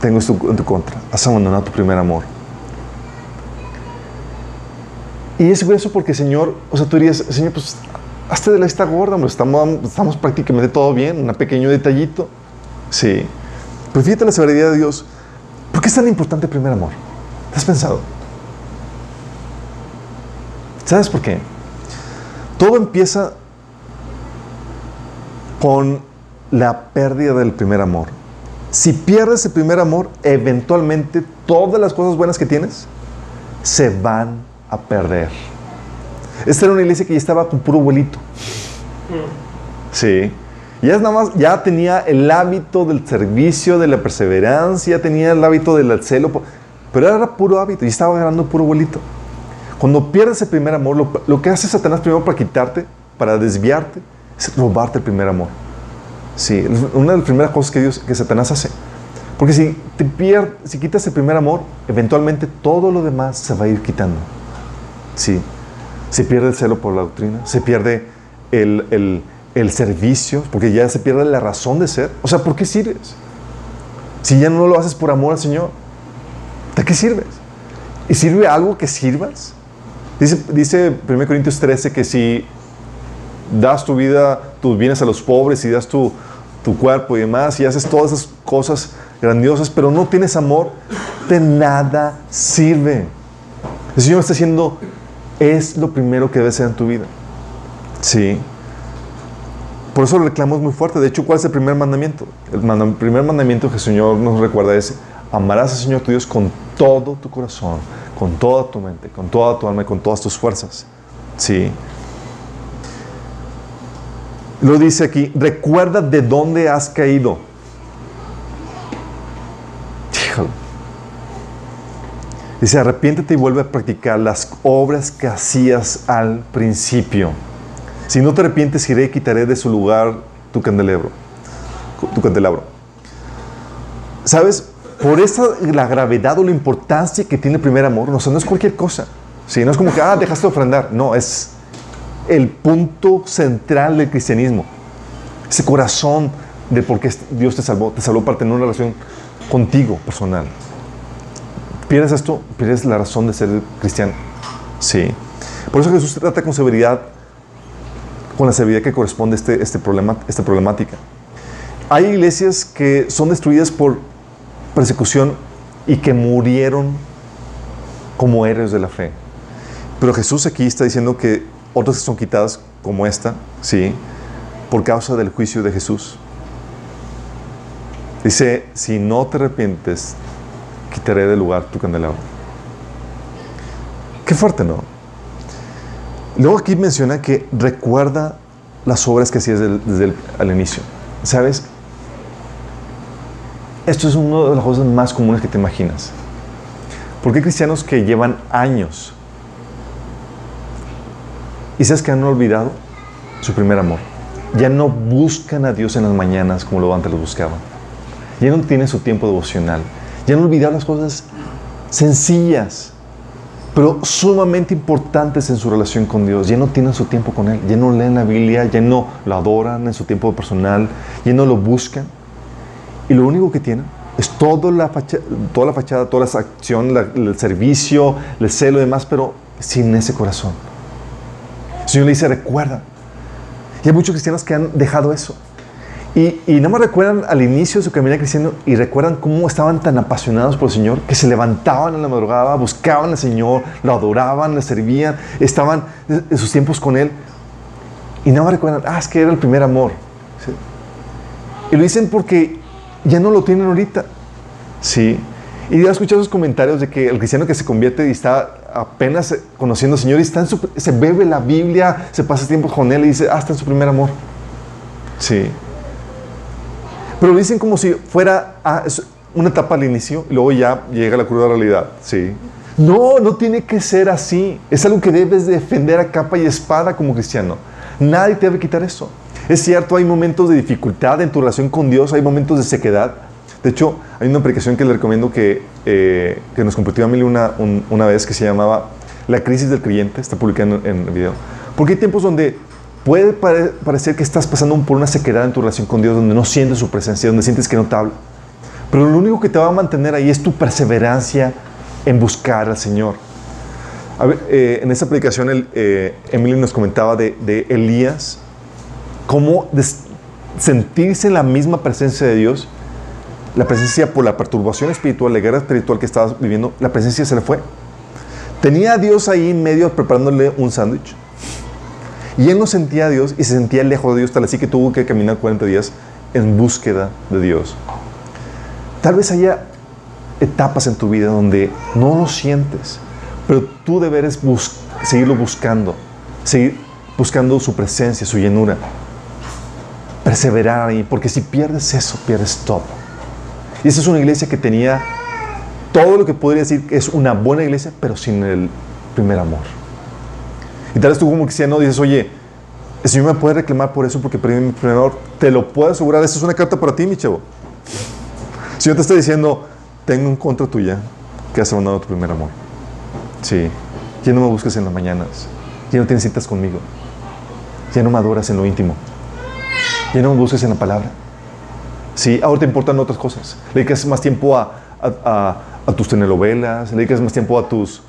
Tengo esto en tu contra. Has abandonado tu primer amor. Y es eso porque, Señor, o sea, tú dirías, Señor, pues, hazte de la vista gorda, hombre, estamos, estamos prácticamente todo bien, un pequeño detallito. Sí. Pero fíjate la severidad de Dios. ¿Por qué es tan importante el primer amor? ¿Te has pensado? ¿Sabes por qué? Todo empieza con la pérdida del primer amor. Si pierdes el primer amor, eventualmente todas las cosas buenas que tienes se van a perder. Esta era una iglesia que ya estaba con puro abuelito. Sí. Ya, es nada más, ya tenía el hábito del servicio, de la perseverancia, tenía el hábito del celo, pero era puro hábito y estaba ganando puro abuelito. Cuando pierdes el primer amor, lo, lo que hace Satanás primero para quitarte, para desviarte, es robarte el primer amor. Sí, una de las primeras cosas que, Dios, que Satanás hace. Porque si, te pier- si quitas el primer amor, eventualmente todo lo demás se va a ir quitando. Sí. Se pierde el celo por la doctrina, se pierde el, el- el servicio, porque ya se pierde la razón de ser. O sea, ¿por qué sirves? Si ya no lo haces por amor al Señor, ¿de qué sirves? ¿Y sirve algo que sirvas? Dice, dice 1 Corintios 13 que si das tu vida, tus bienes a los pobres y das tu, cuerpo y demás y haces todas esas cosas grandiosas, pero no tienes amor, de nada sirve. El Señor está diciendo, es lo primero que debe ser en tu vida. Sí. Por eso el reclamo es muy fuerte. De hecho, ¿cuál es el primer mandamiento? El primer mandamiento que el Señor nos recuerda es, amarás al Señor tu Dios con todo tu corazón, con toda tu mente, con toda tu alma y con todas tus fuerzas. Sí. Lo dice aquí, recuerda de dónde has caído. Híjole. Dice, arrepiéntete y vuelve a practicar las obras que hacías al principio. Si no te arrepientes, iré y quitaré de su lugar tu candelabro. Tu candelabro. ¿Sabes? Por esa la gravedad o la importancia que tiene el primer amor, no, o no es cualquier cosa. Sí, no es como que, ah, dejaste de ofrendar. No, es el punto central del cristianismo. Ese corazón de por qué Dios te salvó. Te salvó para tener una relación contigo personal. Pierdes esto, pierdes la razón de ser cristiano. Sí. Por eso Jesús trata con severidad, con la severidad que corresponde a este, este problema, esta problemática. Hay iglesias que son destruidas por persecución y que murieron como héroes de la fe. Pero Jesús aquí está diciendo que otras son quitadas como esta, sí, por causa del juicio de Jesús. Dice, si no te arrepientes, quitaré del lugar tu candelabro. Qué fuerte, ¿no? Luego aquí menciona que recuerda las obras que hacías desde, el inicio. ¿Sabes? Esto es una de las cosas más comunes que te imaginas. Porque hay cristianos que llevan años y sabes que han olvidado su primer amor. Ya no buscan a Dios en las mañanas como lo antes lo buscaban. Ya no tienen su tiempo devocional. Ya han olvidado las cosas sencillas, pero sumamente importantes en su relación con Dios. Ya no tienen su tiempo con Él. Ya no leen la Biblia, ya no lo adoran en su tiempo personal, ya no lo buscan. Y lo único que tienen es toda la, facha- toda la fachada, toda la acción, la- el servicio, el celo y demás, pero sin ese corazón. Señor le dice, recuerda. Y hay muchos cristianos que han dejado eso. Y, y no me recuerdan al inicio de su camino cristiano y recuerdan cómo estaban tan apasionados por el Señor que se levantaban en la madrugada, buscaban al Señor, lo adoraban, le servían, estaban en sus tiempos con Él. Y no me recuerdan, ah, es que era el primer amor. Y lo dicen porque ya no lo tienen ahorita. Sí. Y ya escuchado esos comentarios de que el cristiano que se convierte y está apenas conociendo al Señor y se bebe la Biblia, se pasa tiempo con Él y dice, ah, está en su primer amor. Sí. Pero lo dicen como si fuera ah, una etapa al inicio y luego ya llega la cruda realidad. Sí. No, no tiene que ser así. Es algo que debes defender a capa y espada como cristiano. Nadie te debe quitar eso. Es cierto, hay momentos de dificultad en tu relación con Dios, hay momentos de sequedad. De hecho, hay una aplicación que le recomiendo que, eh, que nos compartió a mí una, una vez que se llamaba La crisis del creyente, está publicada en, el video. Porque hay tiempos donde puede parecer que estás pasando por una sequedad en tu relación con Dios, donde no sientes su presencia, donde sientes que no te habla. Pero lo único que te va a mantener ahí es tu perseverancia en buscar al Señor. Eh, en esa predicación, el, eh, Emily nos comentaba de, de Elías, cómo sentirse en la misma presencia de Dios, la presencia por la perturbación espiritual, la guerra espiritual que estaba viviendo, la presencia se le fue. Tenía a Dios ahí en medio preparándole un sándwich. Y él no sentía a Dios y se sentía lejos de Dios, tal así que tuvo que caminar 40 días en búsqueda de Dios. Tal vez haya etapas en tu vida donde no lo sientes, pero tú deberes seguirlo buscando, seguir buscando su presencia, su llenura. Perseverar ahí, porque si pierdes eso, pierdes todo. Y esa es una iglesia que tenía todo lo que podría decir que es una buena iglesia, pero sin el primer amor. Y tal vez tú como cristiano dices, oye, el Señor me puede reclamar por eso porque perdí mi primer amor. Te lo puedo asegurar, esa es una carta para ti, mi chavo. Si yo te estoy diciendo, tengo en contra tuya que has abandonado tu primer amor. Sí. Ya no me busques en las mañanas. Ya no tienes citas conmigo. Ya no me adoras en lo íntimo. Ya no me busques en la palabra. Sí, ahora te importan otras cosas. Le dedicas más tiempo a, a, tus telenovelas, le dedicas más tiempo a tus,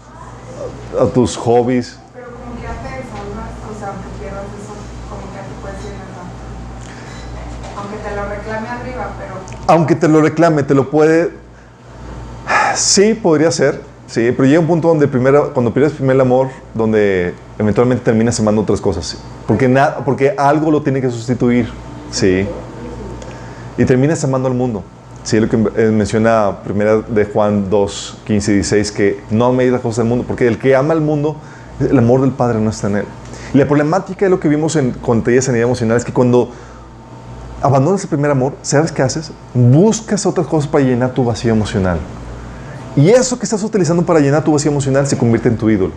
a, tus hobbies. Pero como que o sea, aunque eso, como que te puedes ir Aunque te lo reclame arriba, pero... Aunque te lo reclame, te lo puede... Sí, podría ser. Sí, pero llega un punto donde primero, cuando pierdes primer amor, donde eventualmente terminas amando otras cosas. Porque, nada, porque algo lo tiene que sustituir. Sí. Y terminas amando al mundo. Sí, lo que eh, menciona primera de Juan 2, 15 y 16, que no améis las cosas del mundo, porque el que ama al mundo, el amor del Padre no está en él. Y la problemática de lo que vimos en, con de sanidad emocional es que cuando abandonas el primer amor, ¿sabes qué haces? Buscas otras cosas para llenar tu vacío emocional. Y eso que estás utilizando para llenar tu vacío emocional se convierte en tu ídolo.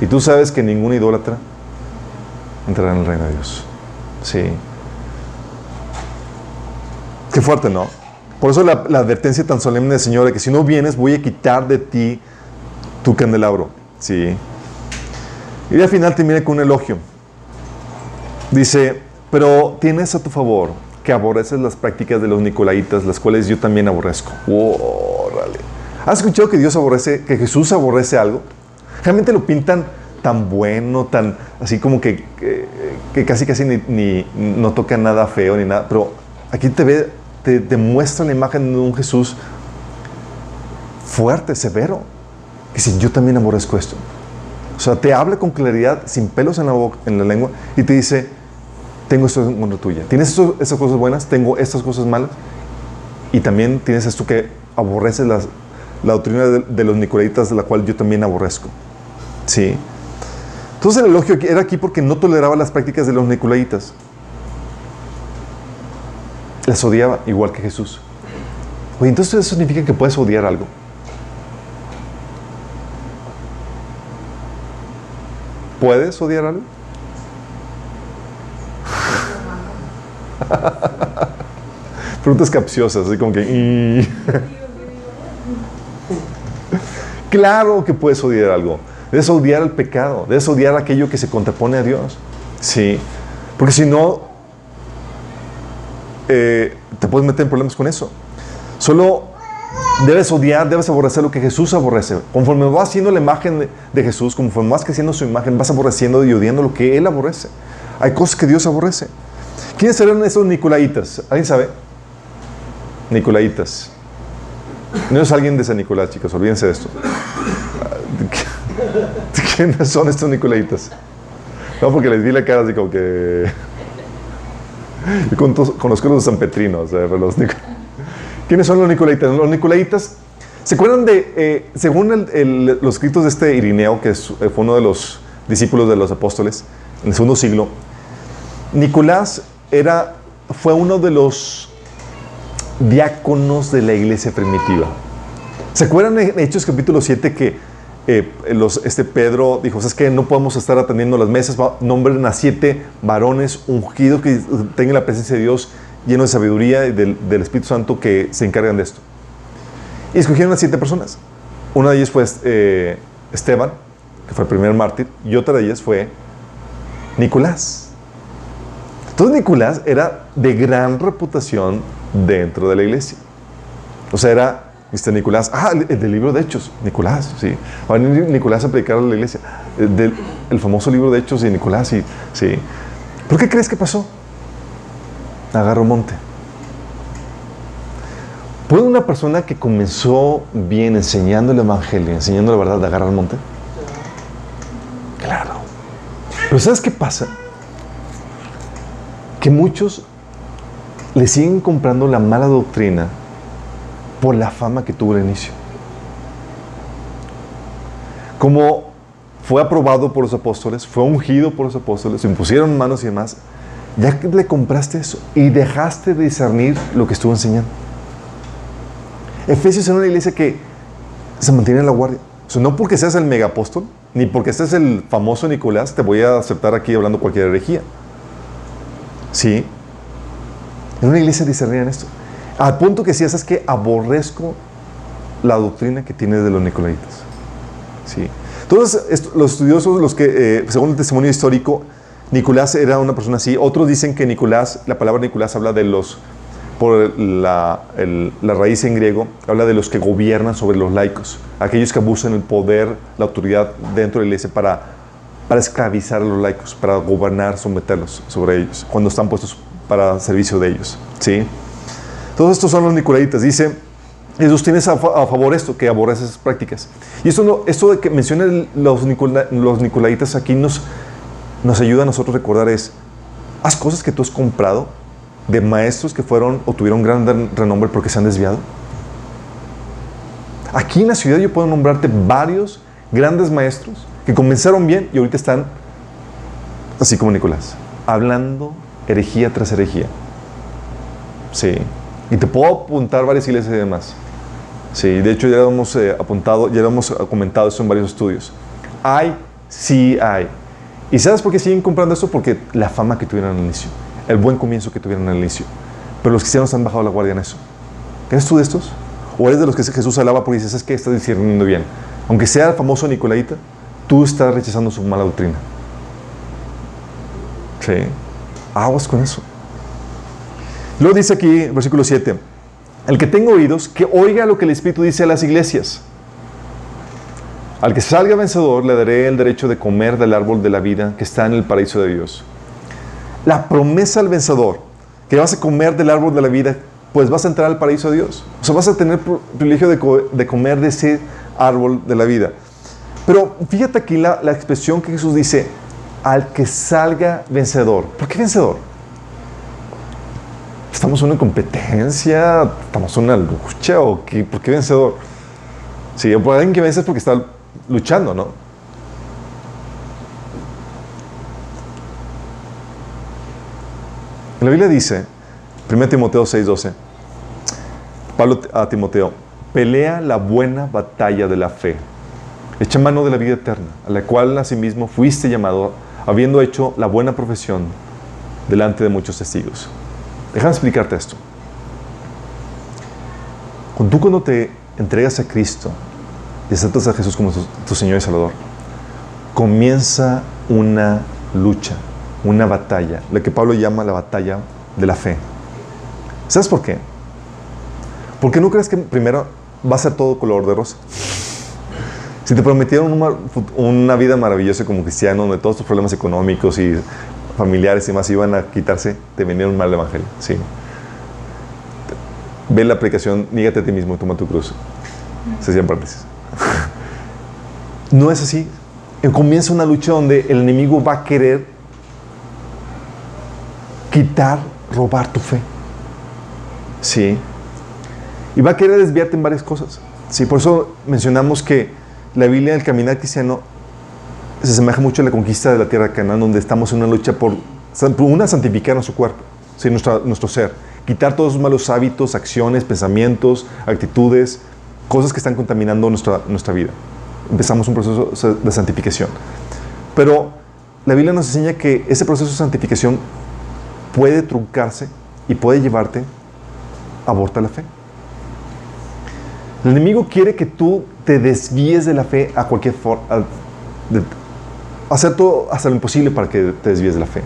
Y tú sabes que ningún idólatra entrará en el reino de Dios. Sí. Qué fuerte, ¿no? Por eso la, advertencia tan solemne del Señor de que si no vienes voy a quitar de ti tu candelabro. Sí. Y al final termina con un elogio. Dice, pero tienes a tu favor que aborreces las prácticas de los nicolaitas, las cuales yo también aborrezco. Órale. ¿Has escuchado que Dios aborrece, que Jesús aborrece algo? Realmente lo pintan tan bueno, tan así como que, que, casi casi ni, no toca nada feo ni nada, pero aquí te ve, te, te muestra la imagen de un Jesús fuerte, severo, que dice, yo también aborrezco esto. O sea, te habla con claridad, sin pelos en la, boca, en la lengua, y te dice, tengo esto en contra tuya. ¿Tienes estas cosas buenas? Tengo estas cosas malas. Y también tienes esto que aborreces las, la doctrina de, los nicolaitas, de la cual yo también aborrezco. ¿Sí? Entonces el elogio era aquí porque no toleraba las prácticas de los nicolaitas. Las odiaba igual que Jesús. Oye, entonces eso significa que puedes odiar algo. ¿Puedes odiar algo? Preguntas capciosas, así como que... Claro que puedes odiar algo. Debes odiar el pecado, debes odiar aquello que se contrapone a Dios. Sí. Porque si no, eh, te puedes meter en problemas con eso. Solo Debes odiar, debes aborrecer lo que Jesús aborrece. Conforme vas haciendo la imagen de, Jesús, conforme vas creciendo su imagen, vas aborreciendo y odiando lo que Él aborrece. Hay cosas que Dios aborrece. ¿Quiénes eran esos Nicolaitas? ¿Alguien sabe? Nicolaitas. No es alguien de San Nicolás, chicos, olvídense de esto. ¿Quiénes son estos Nicolaitas? No, porque les vi la cara así como que... Yo conozco los sanpetrinos, sea, pero los ¿Quiénes son los Nicolaitas? Los Nicolaitas, ¿se acuerdan de, eh, según los escritos de este Irineo, que eh, fue uno de los discípulos de los apóstoles en el segundo siglo, Nicolás era, fue uno de los diáconos de la iglesia primitiva. ¿Se acuerdan en Hechos capítulo 7 que eh, este Pedro dijo, es que no podemos estar atendiendo las mesas, nombren a siete varones ungidos que tengan la presencia de Dios, llenos de sabiduría y del, del Espíritu Santo que se encargan de esto? Y escogieron a siete personas. Una de ellas fue eh, Esteban, que fue el primer mártir, y otra de ellas fue Nicolás. Entonces Nicolás era de gran reputación dentro de la iglesia. O sea, era Mr. Nicolás, ah, el, el del libro de Hechos, Nicolás, sí. Va a venir Nicolás a predicar a la iglesia. El, del- el famoso libro de Hechos de Nicolás, sí. ¿Por qué crees que pasó? Agarró monte. ¿Puede una persona que comenzó bien enseñando el evangelio, enseñando la verdad, agarrar monte? Claro. Pero ¿sabes qué pasa? Que muchos le siguen comprando la mala doctrina por la fama que tuvo al inicio. Como fue aprobado por los apóstoles, fue ungido por los apóstoles, se impusieron manos y demás, ya que le compraste eso y dejaste de discernir lo que estuvo enseñando. Efesios era una iglesia que se mantiene en la guardia. O sea, no porque seas el megapóstol, ni porque seas el famoso Nicolás, te voy a aceptar aquí hablando cualquier herejía. Sí. En una iglesia discernían esto. Al punto que si es que aborrezco la doctrina que tienes de los nicolaitas. Sí. Entonces, los estudiosos, los que, eh, según el testimonio histórico, Nicolás era una persona así. Otros dicen que Nicolás, la palabra Nicolás habla de los, por la, la raíz en griego, habla de los que gobiernan sobre los laicos, aquellos que abusan el poder, la autoridad dentro de la iglesia para, para esclavizar a los laicos, para gobernar, someterlos sobre ellos, cuando están puestos para servicio de ellos. ¿sí? Todos estos son los nicolaitas. Dice, Jesús tienes a, a favor esto, que aborrece esas prácticas. Y esto, esto de que menciona el- los, nicola- nicolaitas aquí nos, nos ayuda a nosotros recordar es, haz cosas que tú has comprado de maestros que fueron o tuvieron gran ren- renombre porque se han desviado. Aquí en la ciudad yo puedo nombrarte varios grandes maestros que comenzaron bien y ahorita están así como Nicolás, hablando herejía tras herejía. Sí. Y te puedo apuntar varias iglesias y demás. Sí, de hecho ya lo hemos eh, apuntado, ya lo hemos eh, comentado eso en varios estudios. Hay, sí hay. ¿Y sabes por qué siguen comprando esto? Porque la fama que tuvieron al inicio, el buen comienzo que tuvieron al inicio. Pero los cristianos han bajado la guardia en eso. ¿Eres tú de estos? ¿O eres de los que Jesús alaba porque dices, es que estás discerniendo bien? Aunque sea el famoso Nicolaita, tú estás rechazando su mala doctrina. Sí. Aguas con eso. Luego dice aquí, versículo 7, el que tenga oídos, que oiga lo que el Espíritu dice a las iglesias. Al que salga vencedor, le daré el derecho de comer del árbol de la vida que está en el paraíso de Dios. La promesa al vencedor, que vas a comer del árbol de la vida, pues vas a entrar al paraíso de Dios. O sea, vas a tener privilegio de comer de ese árbol de la vida. Pero fíjate aquí la, la expresión que Jesús dice, al que salga vencedor. ¿Por qué vencedor? ¿Estamos en una competencia? ¿Estamos en una lucha? ¿O qué? ¿Por qué vencedor? Sí, por alguien que vence es porque está luchando, ¿no? La Biblia dice, 1 Timoteo 6:12, Pablo a Timoteo, pelea la buena batalla de la fe, echa mano de la vida eterna, a la cual asimismo fuiste llamado, habiendo hecho la buena profesión delante de muchos testigos. Déjame explicarte esto. Cuando tú cuando te entregas a Cristo y aceptas a Jesús como tu, Señor y Salvador, comienza una lucha, una batalla, la que Pablo llama la batalla de la fe. ¿Sabes por qué? Porque no crees que primero va a ser todo color de rosa. Si te prometieron una, una vida maravillosa como cristiano, donde todos tus problemas económicos y familiares y más iban a quitarse, te vendieron mal el evangelio. Sí. Ve la aplicación, nígate a ti mismo toma tu cruz. Se hacían paréntesis. No es así. Comienza una lucha donde el enemigo va a querer quitar, robar tu fe. Sí. Y va a querer desviarte en varias cosas. Sí, por eso mencionamos que la Biblia del caminar cristiano se asemeja mucho a la conquista de la tierra de Canaán, donde estamos en una lucha por, una, santificar nuestro cuerpo, ¿sí? nuestro, nuestro ser, quitar todos esos malos hábitos, acciones, pensamientos, actitudes, cosas que están contaminando nuestra, nuestra vida. Empezamos un proceso de santificación. Pero la Biblia nos enseña que ese proceso de santificación puede truncarse y puede llevarte a abortar la fe. El enemigo quiere que tú te desvíes de la fe a cualquier forma, hacer todo hasta lo imposible para que te desvíes de la fe.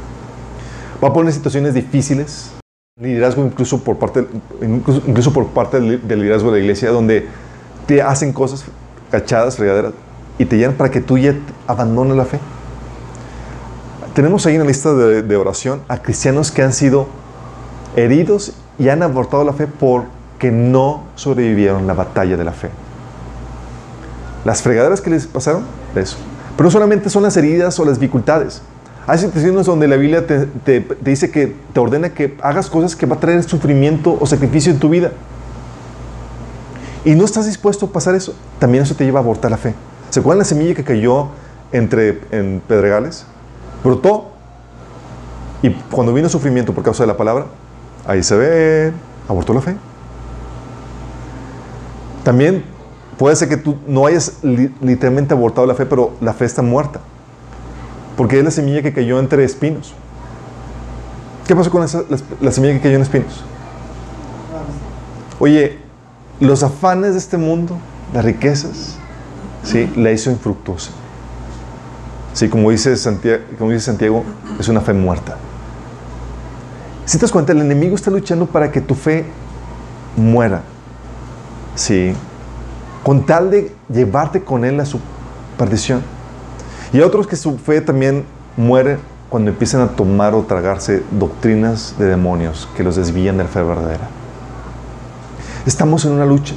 Va a poner situaciones difíciles, liderazgo incluso por parte, incluso, por parte del, liderazgo de la iglesia, donde te hacen cosas cachadas, fregaderas, y te llenan para que tú ya abandones la fe. Tenemos ahí en la lista de, de oración a cristianos que han sido heridos y han abortado la fe porque no sobrevivieron la batalla de la fe. Las fregaderas que les pasaron, eso. Pero no solamente son las heridas o las dificultades. Hay situaciones donde la Biblia te, dice que te ordena que hagas cosas que va a traer sufrimiento o sacrificio en tu vida. Y no estás dispuesto a pasar eso, también eso te lleva a abortar la fe. ¿Se acuerdan la semilla que cayó entre, en pedregales? Brotó. Y cuando vino sufrimiento por causa de la palabra, ahí se ve, abortó la fe. También puede ser que tú no hayas literalmente abortado la fe, pero la fe está muerta. Porque es la semilla que cayó entre espinos. ¿Qué pasó con esa, la, semilla que cayó en espinos? Oye, los afanes de este mundo, las riquezas, ¿sí? la hizo infructuosa. Sí, como dice, Santiago, como dice Santiago, es una fe muerta. Si te das cuenta, el enemigo está luchando para que tu fe muera. Sí con tal de llevarte con él a su perdición. Y otros que su fe también muere cuando empiezan a tomar o tragarse doctrinas de demonios que los desvían de la fe verdadera. Estamos en una lucha.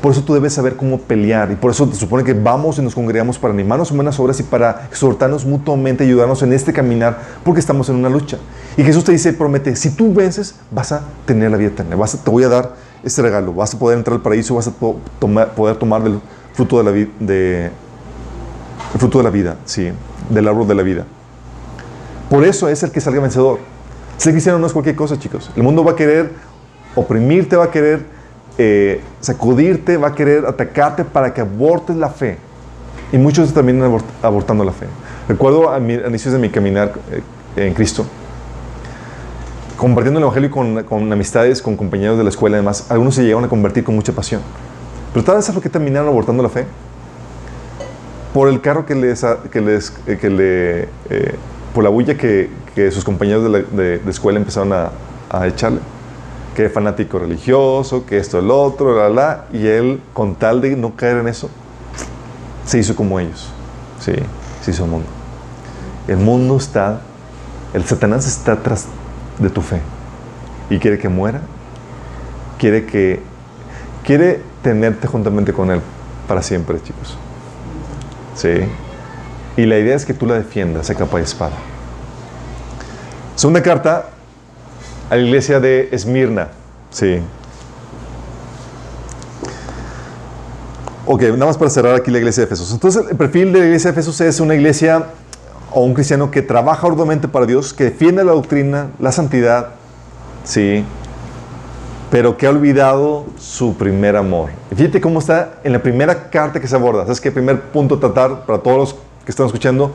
Por eso tú debes saber cómo pelear. Y por eso te supone que vamos y nos congregamos para animarnos en buenas obras y para exhortarnos mutuamente, ayudarnos en este caminar, porque estamos en una lucha. Y Jesús te dice, promete, si tú vences, vas a tener la vida eterna. Vas te voy a dar este regalo. Vas a poder entrar al paraíso, vas a poder tomar del fruto de la, vida el fruto de la vida, sí, del árbol de la vida. Por eso es el que salga vencedor. Ser cristiano no es cualquier cosa, chicos. El mundo va a querer oprimirte, va a querer eh, sacudirte, va a querer atacarte para que abortes la fe. Y muchos también abortando la fe. Recuerdo a, mi, a inicios de mi caminar eh, en Cristo, compartiendo el Evangelio con, con, amistades, con compañeros de la escuela, además, algunos se llegaron a convertir con mucha pasión. Pero tal vez es lo terminaron abortando la fe. Por el carro que les, que les, eh, que le, eh, por la bulla que, que sus compañeros de, la, de, escuela empezaron a, a, echarle. Que fanático religioso, que esto, el otro, la, la. Y él, con tal de no caer en eso, se hizo como ellos. Sí, se hizo el mundo. El mundo está, el Satanás está tras de tu fe y quiere que muera, quiere que quiere tenerte juntamente con él para siempre, chicos. Sí. Y la idea es que tú la defiendas a capa y espada. Segunda carta a la iglesia de Esmirna. Sí. Ok, nada más para cerrar aquí la iglesia de Efesos. Entonces, el perfil de la iglesia de Efesos es una iglesia o un cristiano que trabaja arduamente para Dios, que defiende la doctrina, la santidad, sí, pero que ha olvidado su primer amor. fíjate cómo está en la primera carta que se aborda. ¿Sabes qué primer punto tratar para todos los que están escuchando?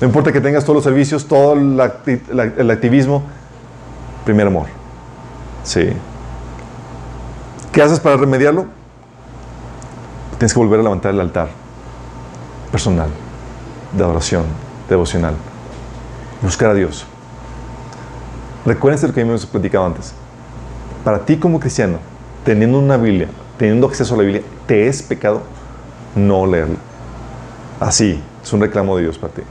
No importa que tengas todos los servicios, todo el activismo, primer amor. Sí. ¿Qué haces para remediarlo? Tienes que volver a levantar el altar personal de adoración, devocional. Buscar a Dios. Recuérdense lo que hemos platicado antes. Para ti como cristiano, teniendo una Biblia, teniendo acceso a la Biblia, te es pecado no leerla. Así, es un reclamo de Dios para ti.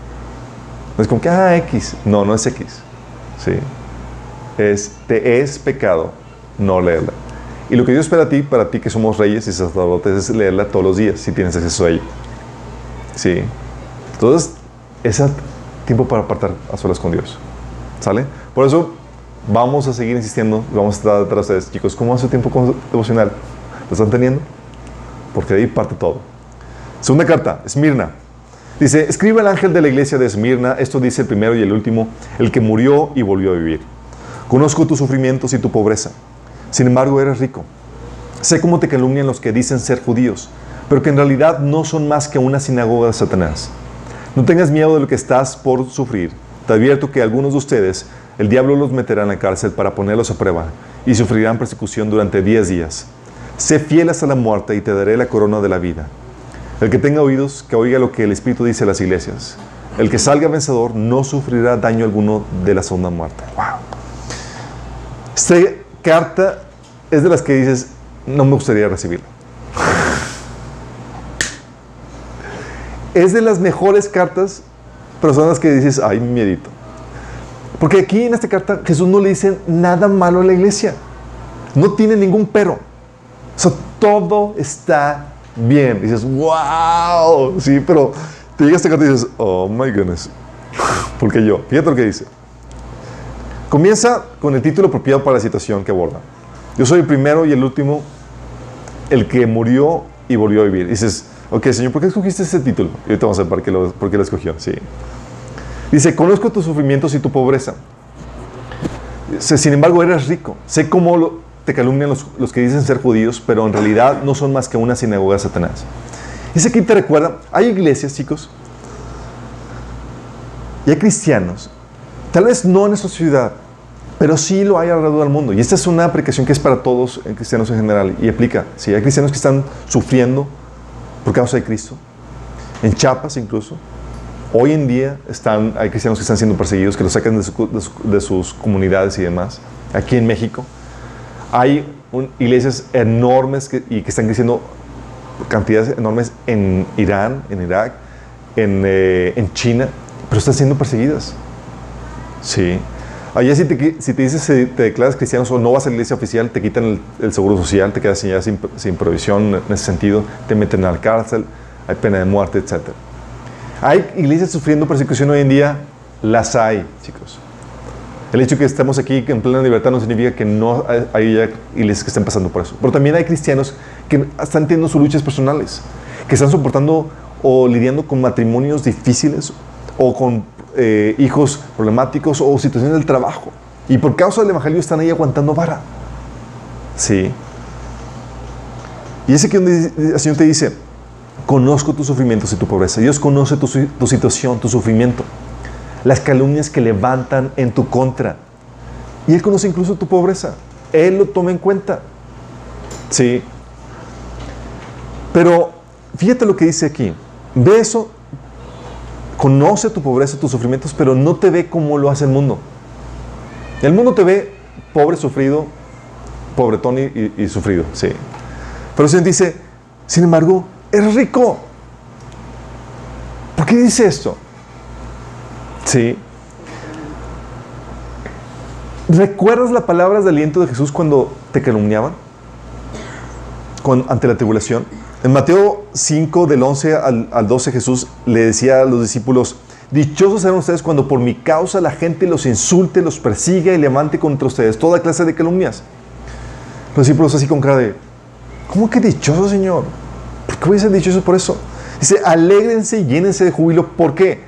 No es como que, ah, X. No, no es X. Sí. Es, te es pecado no leerla. Y lo que Dios espera a ti, para ti que somos reyes y sacerdotes, es leerla todos los días, si tienes acceso a ella. Sí. Entonces, es tiempo para apartar a solas con Dios. ¿Sale? Por eso, vamos a seguir insistiendo, vamos a estar detrás de ustedes. Chicos, ¿cómo hace tiempo devocional? ¿Lo están teniendo? Porque de ahí parte todo. Segunda carta, Esmirna. Dice, escribe el ángel de la iglesia de Esmirna, esto dice el primero y el último, el que murió y volvió a vivir. Conozco tus sufrimientos y tu pobreza. Sin embargo, eres rico. Sé cómo te calumnian los que dicen ser judíos, pero que en realidad no son más que una sinagoga de Satanás. No tengas miedo de lo que estás por sufrir. Te advierto que algunos de ustedes, el diablo los meterá en la cárcel para ponerlos a prueba y sufrirán persecución durante diez días. Sé fiel hasta la muerte y te daré la corona de la vida. El que tenga oídos, que oiga lo que el Espíritu dice a las iglesias. El que salga vencedor no sufrirá daño alguno de la segunda muerte. Esta carta es de las que dices, no me gustaría recibirla. Es de las mejores cartas, personas que dices, ay, miedito. Porque aquí en esta carta Jesús no le dice nada malo a la iglesia. No tiene ningún pero. O sea, todo está bien. dices, wow. Sí, pero te llega esta carta y dices, oh my goodness. Porque yo, fíjate lo que dice. Comienza con el título apropiado para la situación que aborda. Yo soy el primero y el último, el que murió y volvió a vivir. dices, ok, Señor, ¿por qué escogiste ese título? Y ahorita vamos a ver por qué lo, por qué lo escogió. Sí. Dice, conozco tus sufrimientos y tu pobreza. Sin embargo, eres rico. Sé cómo te calumnian los, los, que dicen ser judíos, pero en realidad no son más que una sinagoga de Satanás. Dice aquí te recuerda, hay iglesias, chicos, y hay cristianos, tal vez no en nuestra ciudad, pero sí lo hay alrededor del mundo. Y esta es una aplicación que es para todos en cristianos en general y aplica. Si hay cristianos que están sufriendo por causa de Cristo, en Chiapas incluso, Hoy en día están, hay cristianos que están siendo perseguidos, que los sacan de, sus comunidades y demás. Aquí en México hay iglesias enormes y que están creciendo cantidades enormes en Irán, en Irak, en, eh, en China, pero están siendo perseguidas. Sí. Allá si te, si te dices, si te declaras cristiano o no vas a la iglesia oficial, te quitan el, seguro social, te quedas sin, sin, sin, provisión en ese sentido, te meten a la cárcel, hay pena de muerte, etcétera. ¿Hay iglesias sufriendo persecución hoy en día? Las hay, chicos. El hecho de que estemos aquí en plena libertad no significa que no hay iglesias que estén pasando por eso. Pero también hay cristianos que están teniendo sus luchas personales, que están soportando o lidiando con matrimonios difíciles o con eh, hijos problemáticos o situaciones del trabajo. Y por causa del Evangelio están ahí aguantando vara. Sí. Y ese que el Señor te dice, Conozco tus sufrimientos y tu pobreza. Dios conoce tu, situación, tu sufrimiento, las calumnias que levantan en tu contra. Y Él conoce incluso tu pobreza. Él lo toma en cuenta. Sí. Pero fíjate lo que dice aquí. Ve eso, conoce tu pobreza, tus sufrimientos, pero no te ve como lo hace el mundo. El mundo te ve pobre, sufrido, pobretón y, y, sufrido, sí. Pero el Señor dice, sin embargo, es rico. ¿Por qué dice esto? Sí. ¿Recuerdas las palabras de aliento de Jesús cuando te calumniaban? ante la tribulación. En Mateo 5, del 11 al, al 12, Jesús le decía a los discípulos, Dichosos serán ustedes cuando por mi causa la gente los insulte, los persiga y levante contra ustedes toda clase de calumnias. Los discípulos así con cara de, ¿cómo que dichoso, Señor? ¿Por qué hubiese dicho eso por eso? Dice, alégrense y llénense de júbilo. ¿Por qué?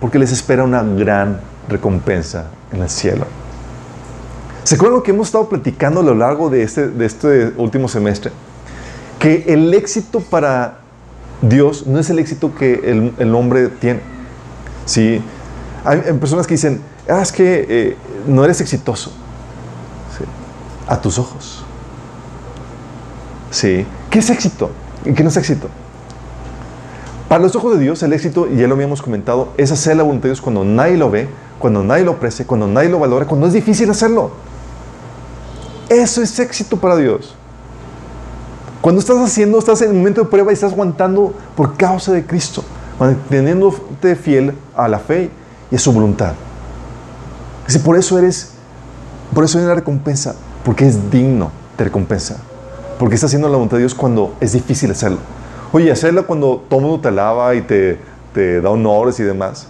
Porque les espera una gran recompensa en el cielo. ¿Se acuerdan lo que hemos estado platicando a lo largo de este, de este último semestre? Que el éxito para Dios no es el éxito que el, hombre tiene. ¿Sí? Hay, personas que dicen, ah, es que eh, no eres exitoso. A tus ojos. ¿Sí? ¿Qué es éxito? ¿Y qué no es éxito? Para los ojos de Dios, el éxito, y ya lo habíamos comentado, es hacer la voluntad de Dios cuando nadie lo ve, cuando nadie lo aprecia, cuando nadie lo valora, cuando es difícil hacerlo. Eso es éxito para Dios. Cuando estás haciendo, estás en un momento de prueba y estás aguantando por causa de Cristo, manteniéndote fiel a la fe y a su voluntad. Dice, por eso eres, por eso hay una recompensa, porque es digno de recompensa. Porque estás haciendo la voluntad de Dios cuando es difícil hacerlo. Oye, hacerlo cuando todo el mundo te alaba y te, te da honores y demás.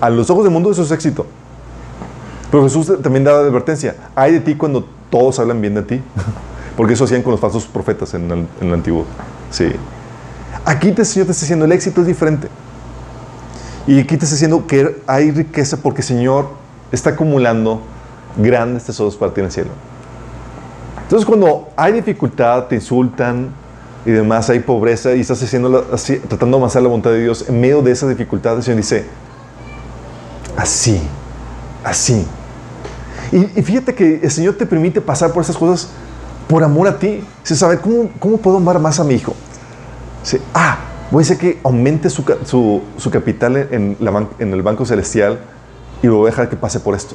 A los ojos del mundo eso es éxito. Pero Jesús también da advertencia. Hay de ti cuando todos hablan bien de ti. Porque eso hacían con los falsos profetas en el, en el antiguo. Sí. Aquí te, Señor te está diciendo, el éxito es diferente. Y aquí te está diciendo que hay riqueza porque el Señor está acumulando grandes tesoros para ti en el cielo. Entonces cuando hay dificultad, te insultan y demás, hay pobreza y estás haciendo así, tratando de avanzar la voluntad de Dios, en medio de esa dificultad el Señor dice, así, así. Y, y, fíjate que el Señor te permite pasar por esas cosas por amor a ti. Se sabe, ¿cómo, ¿cómo puedo amar más a mi hijo? Dice, ah, voy a hacer que aumente su, su, su capital en, la, en el banco celestial y lo voy a dejar que pase por esto.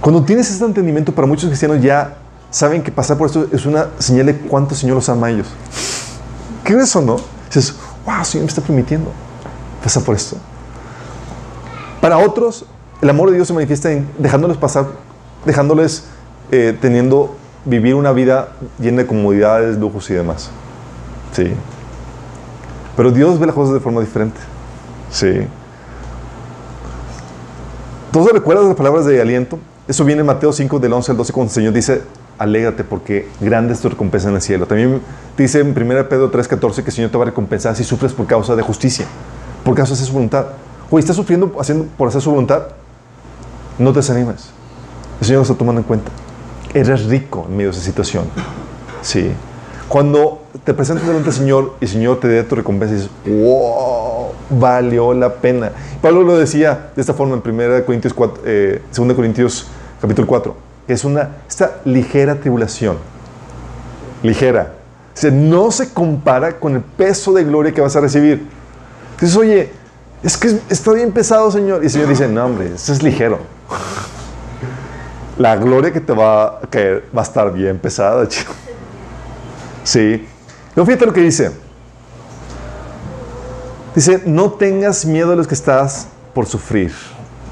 Cuando tienes este entendimiento, para muchos cristianos ya saben que pasar por esto es una señal de cuánto Señor los ama a ellos. ¿Qué es eso, no? Dices, wow, Señor me está permitiendo pasar por esto. Para otros, el amor de Dios se manifiesta en dejándoles pasar, dejándoles eh, teniendo, vivir una vida llena de comodidades, lujos y demás. Sí. Pero Dios ve las cosas de forma diferente. Sí. ¿Todos recuerdan las palabras de aliento? Eso viene en Mateo 5, del 11 al 12, cuando el Señor dice, alégrate porque grande es tu recompensa en el cielo. También dice en 1 Pedro 3, 14 que el Señor te va a recompensar si sufres por causa de justicia, por causa de su voluntad. Oye, ¿estás sufriendo haciendo, por hacer su voluntad? No te desanimes. El Señor lo está tomando en cuenta. Eres rico en medio de esa situación. Sí. Cuando te presentas delante del Señor y el Señor te dé tu recompensa, dices, wow, valió la pena. Pablo lo decía de esta forma en 1 Corintios 4, eh, 2 Corintios capítulo 4, que es una, esta ligera tribulación, ligera, o no se compara con el peso de gloria que vas a recibir. Dices, oye, es que está bien pesado, Señor. Y el Señor dice, no, hombre, eso es ligero. La gloria que te va a caer va a estar bien pesada, chico. Sí. Luego fíjate lo que dice. Dice, no tengas miedo a los que estás por sufrir.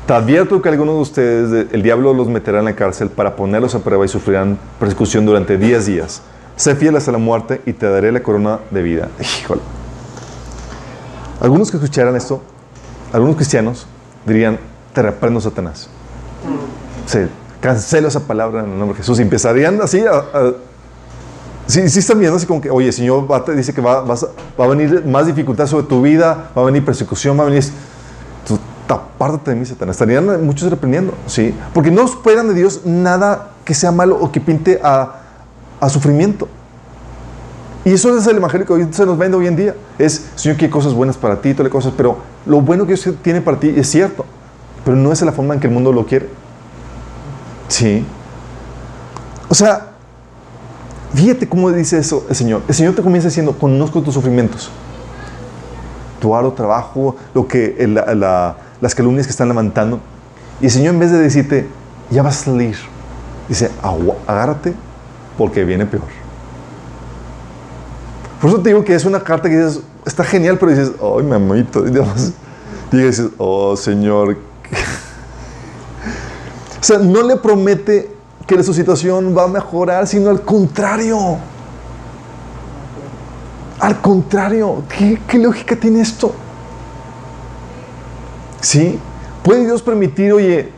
Te advierto que algunos de ustedes, el diablo los meterá en la cárcel para ponerlos a prueba y sufrirán persecución durante 10 días. Sé fiel hasta la muerte y te daré la corona de vida. Híjole. Algunos que escucharan esto, algunos cristianos dirían, te reprendo Satanás. Se cancelo esa palabra en el nombre de Jesús empezarían así a, a Sí, sí, están viendo así como que, oye, Señor va, dice que va, a venir más dificultad sobre tu vida, va a venir persecución, va a venir... Tú, apártate de mí, Satanás. Estarían muchos reprendiendo, ¿sí? Porque no esperan de Dios nada que sea malo o que pinte a, sufrimiento. Y eso es el evangelio que se nos vende hoy en día. Es, Señor, quiere cosas buenas para ti, todas cosas, pero lo bueno que Dios tiene para ti es cierto, pero no es la forma en que el mundo lo quiere. Sí. O sea, Fíjate cómo dice eso el Señor. El Señor te comienza diciendo, conozco tus sufrimientos. Tu arduo trabajo, lo que, la, la, las calumnias que están levantando. Y el Señor en vez de decirte, ya vas a salir, dice, agárrate porque viene peor. Por eso te digo que es una carta que dices, está genial, pero dices, ay, mi amito. Y dices, oh, Señor. o sea, no le promete que su situación va a mejorar, sino al contrario. Al contrario, ¿qué, lógica tiene esto? ¿Sí? ¿Puede Dios permitir, oye,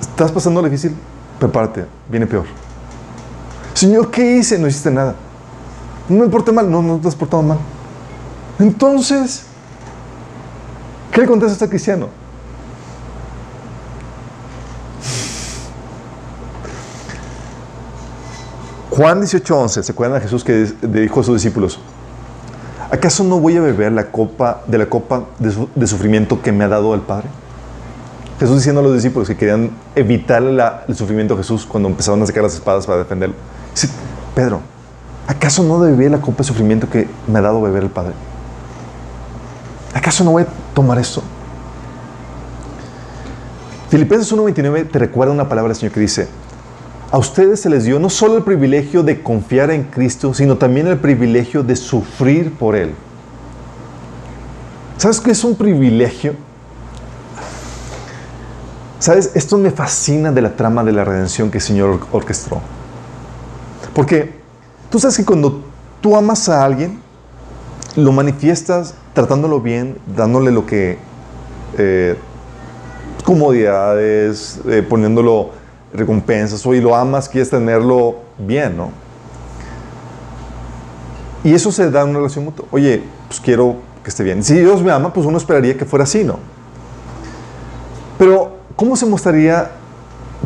estás pasando difícil? Prepárate, viene peor. Señor, ¿qué hice? No hiciste nada. No me porté mal, no, no te has portado mal. Entonces, ¿qué le contesta a este cristiano? Juan 18:11, ¿se acuerdan de Jesús que dijo a sus discípulos? ¿Acaso no voy a beber la copa de la copa de, sufrimiento que me ha dado el Padre? Jesús diciendo a los discípulos que querían evitar el sufrimiento de Jesús cuando empezaron a sacar las espadas para defenderlo. Dice, Pedro, ¿acaso no debe beber la copa de sufrimiento que me ha dado beber el Padre? ¿Acaso no voy a tomar esto? Filipenses 1.29 te recuerda una palabra del Señor que dice, a ustedes se les dio no solo el privilegio de confiar en Cristo, sino también el privilegio de sufrir por Él. ¿Sabes qué es un privilegio? ¿Sabes? Esto me fascina de la trama de la redención que el Señor orquestó. Porque tú sabes que cuando tú amas a alguien, lo manifiestas tratándolo bien, dándole lo que... Eh, comodidades, eh, poniéndolo recompensas, o y lo amas, quieres tenerlo bien, ¿no? Y eso se da en una relación mutua. Oye, pues quiero que esté bien. Si Dios me ama, pues uno esperaría que fuera así, ¿no? Pero, ¿cómo se mostraría?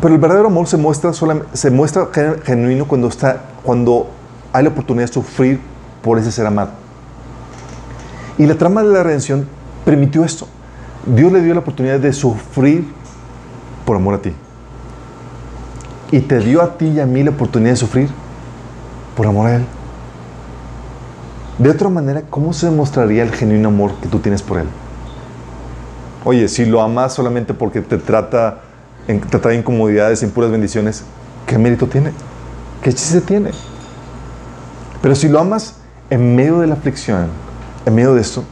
Pero el verdadero amor se muestra, se muestra genuino cuando, está, cuando hay la oportunidad de sufrir por ese ser amado. Y la trama de la redención permitió esto. Dios le dio la oportunidad de sufrir por amor a ti. Y te dio a ti y a mí la oportunidad de sufrir por amor a Él. De otra manera, ¿cómo se demostraría el genuino amor que tú tienes por Él? Oye, si lo amas solamente porque te trata, te trae incomodidades, puras bendiciones, ¿qué mérito tiene? ¿Qué chiste tiene? Pero si lo amas en medio de la aflicción, en medio de esto,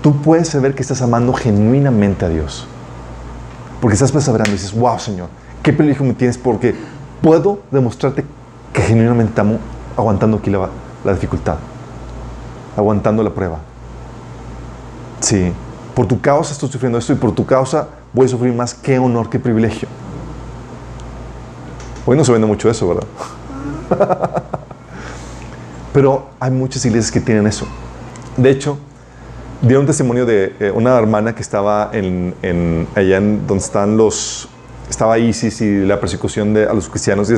tú puedes saber que estás amando genuinamente a Dios. Porque estás perseverando y dices, wow, Señor, qué privilegio me tienes porque puedo demostrarte que genuinamente amo aguantando aquí la, la dificultad, aguantando la prueba. Sí, por tu causa estoy sufriendo esto y por tu causa voy a sufrir más. Qué honor, qué privilegio. Hoy no se vende mucho eso, ¿verdad? Pero hay muchas iglesias que tienen eso. De hecho, dieron testimonio de eh, una hermana que estaba en, allá en donde están los estaba ISIS y la persecución de, a los cristianos,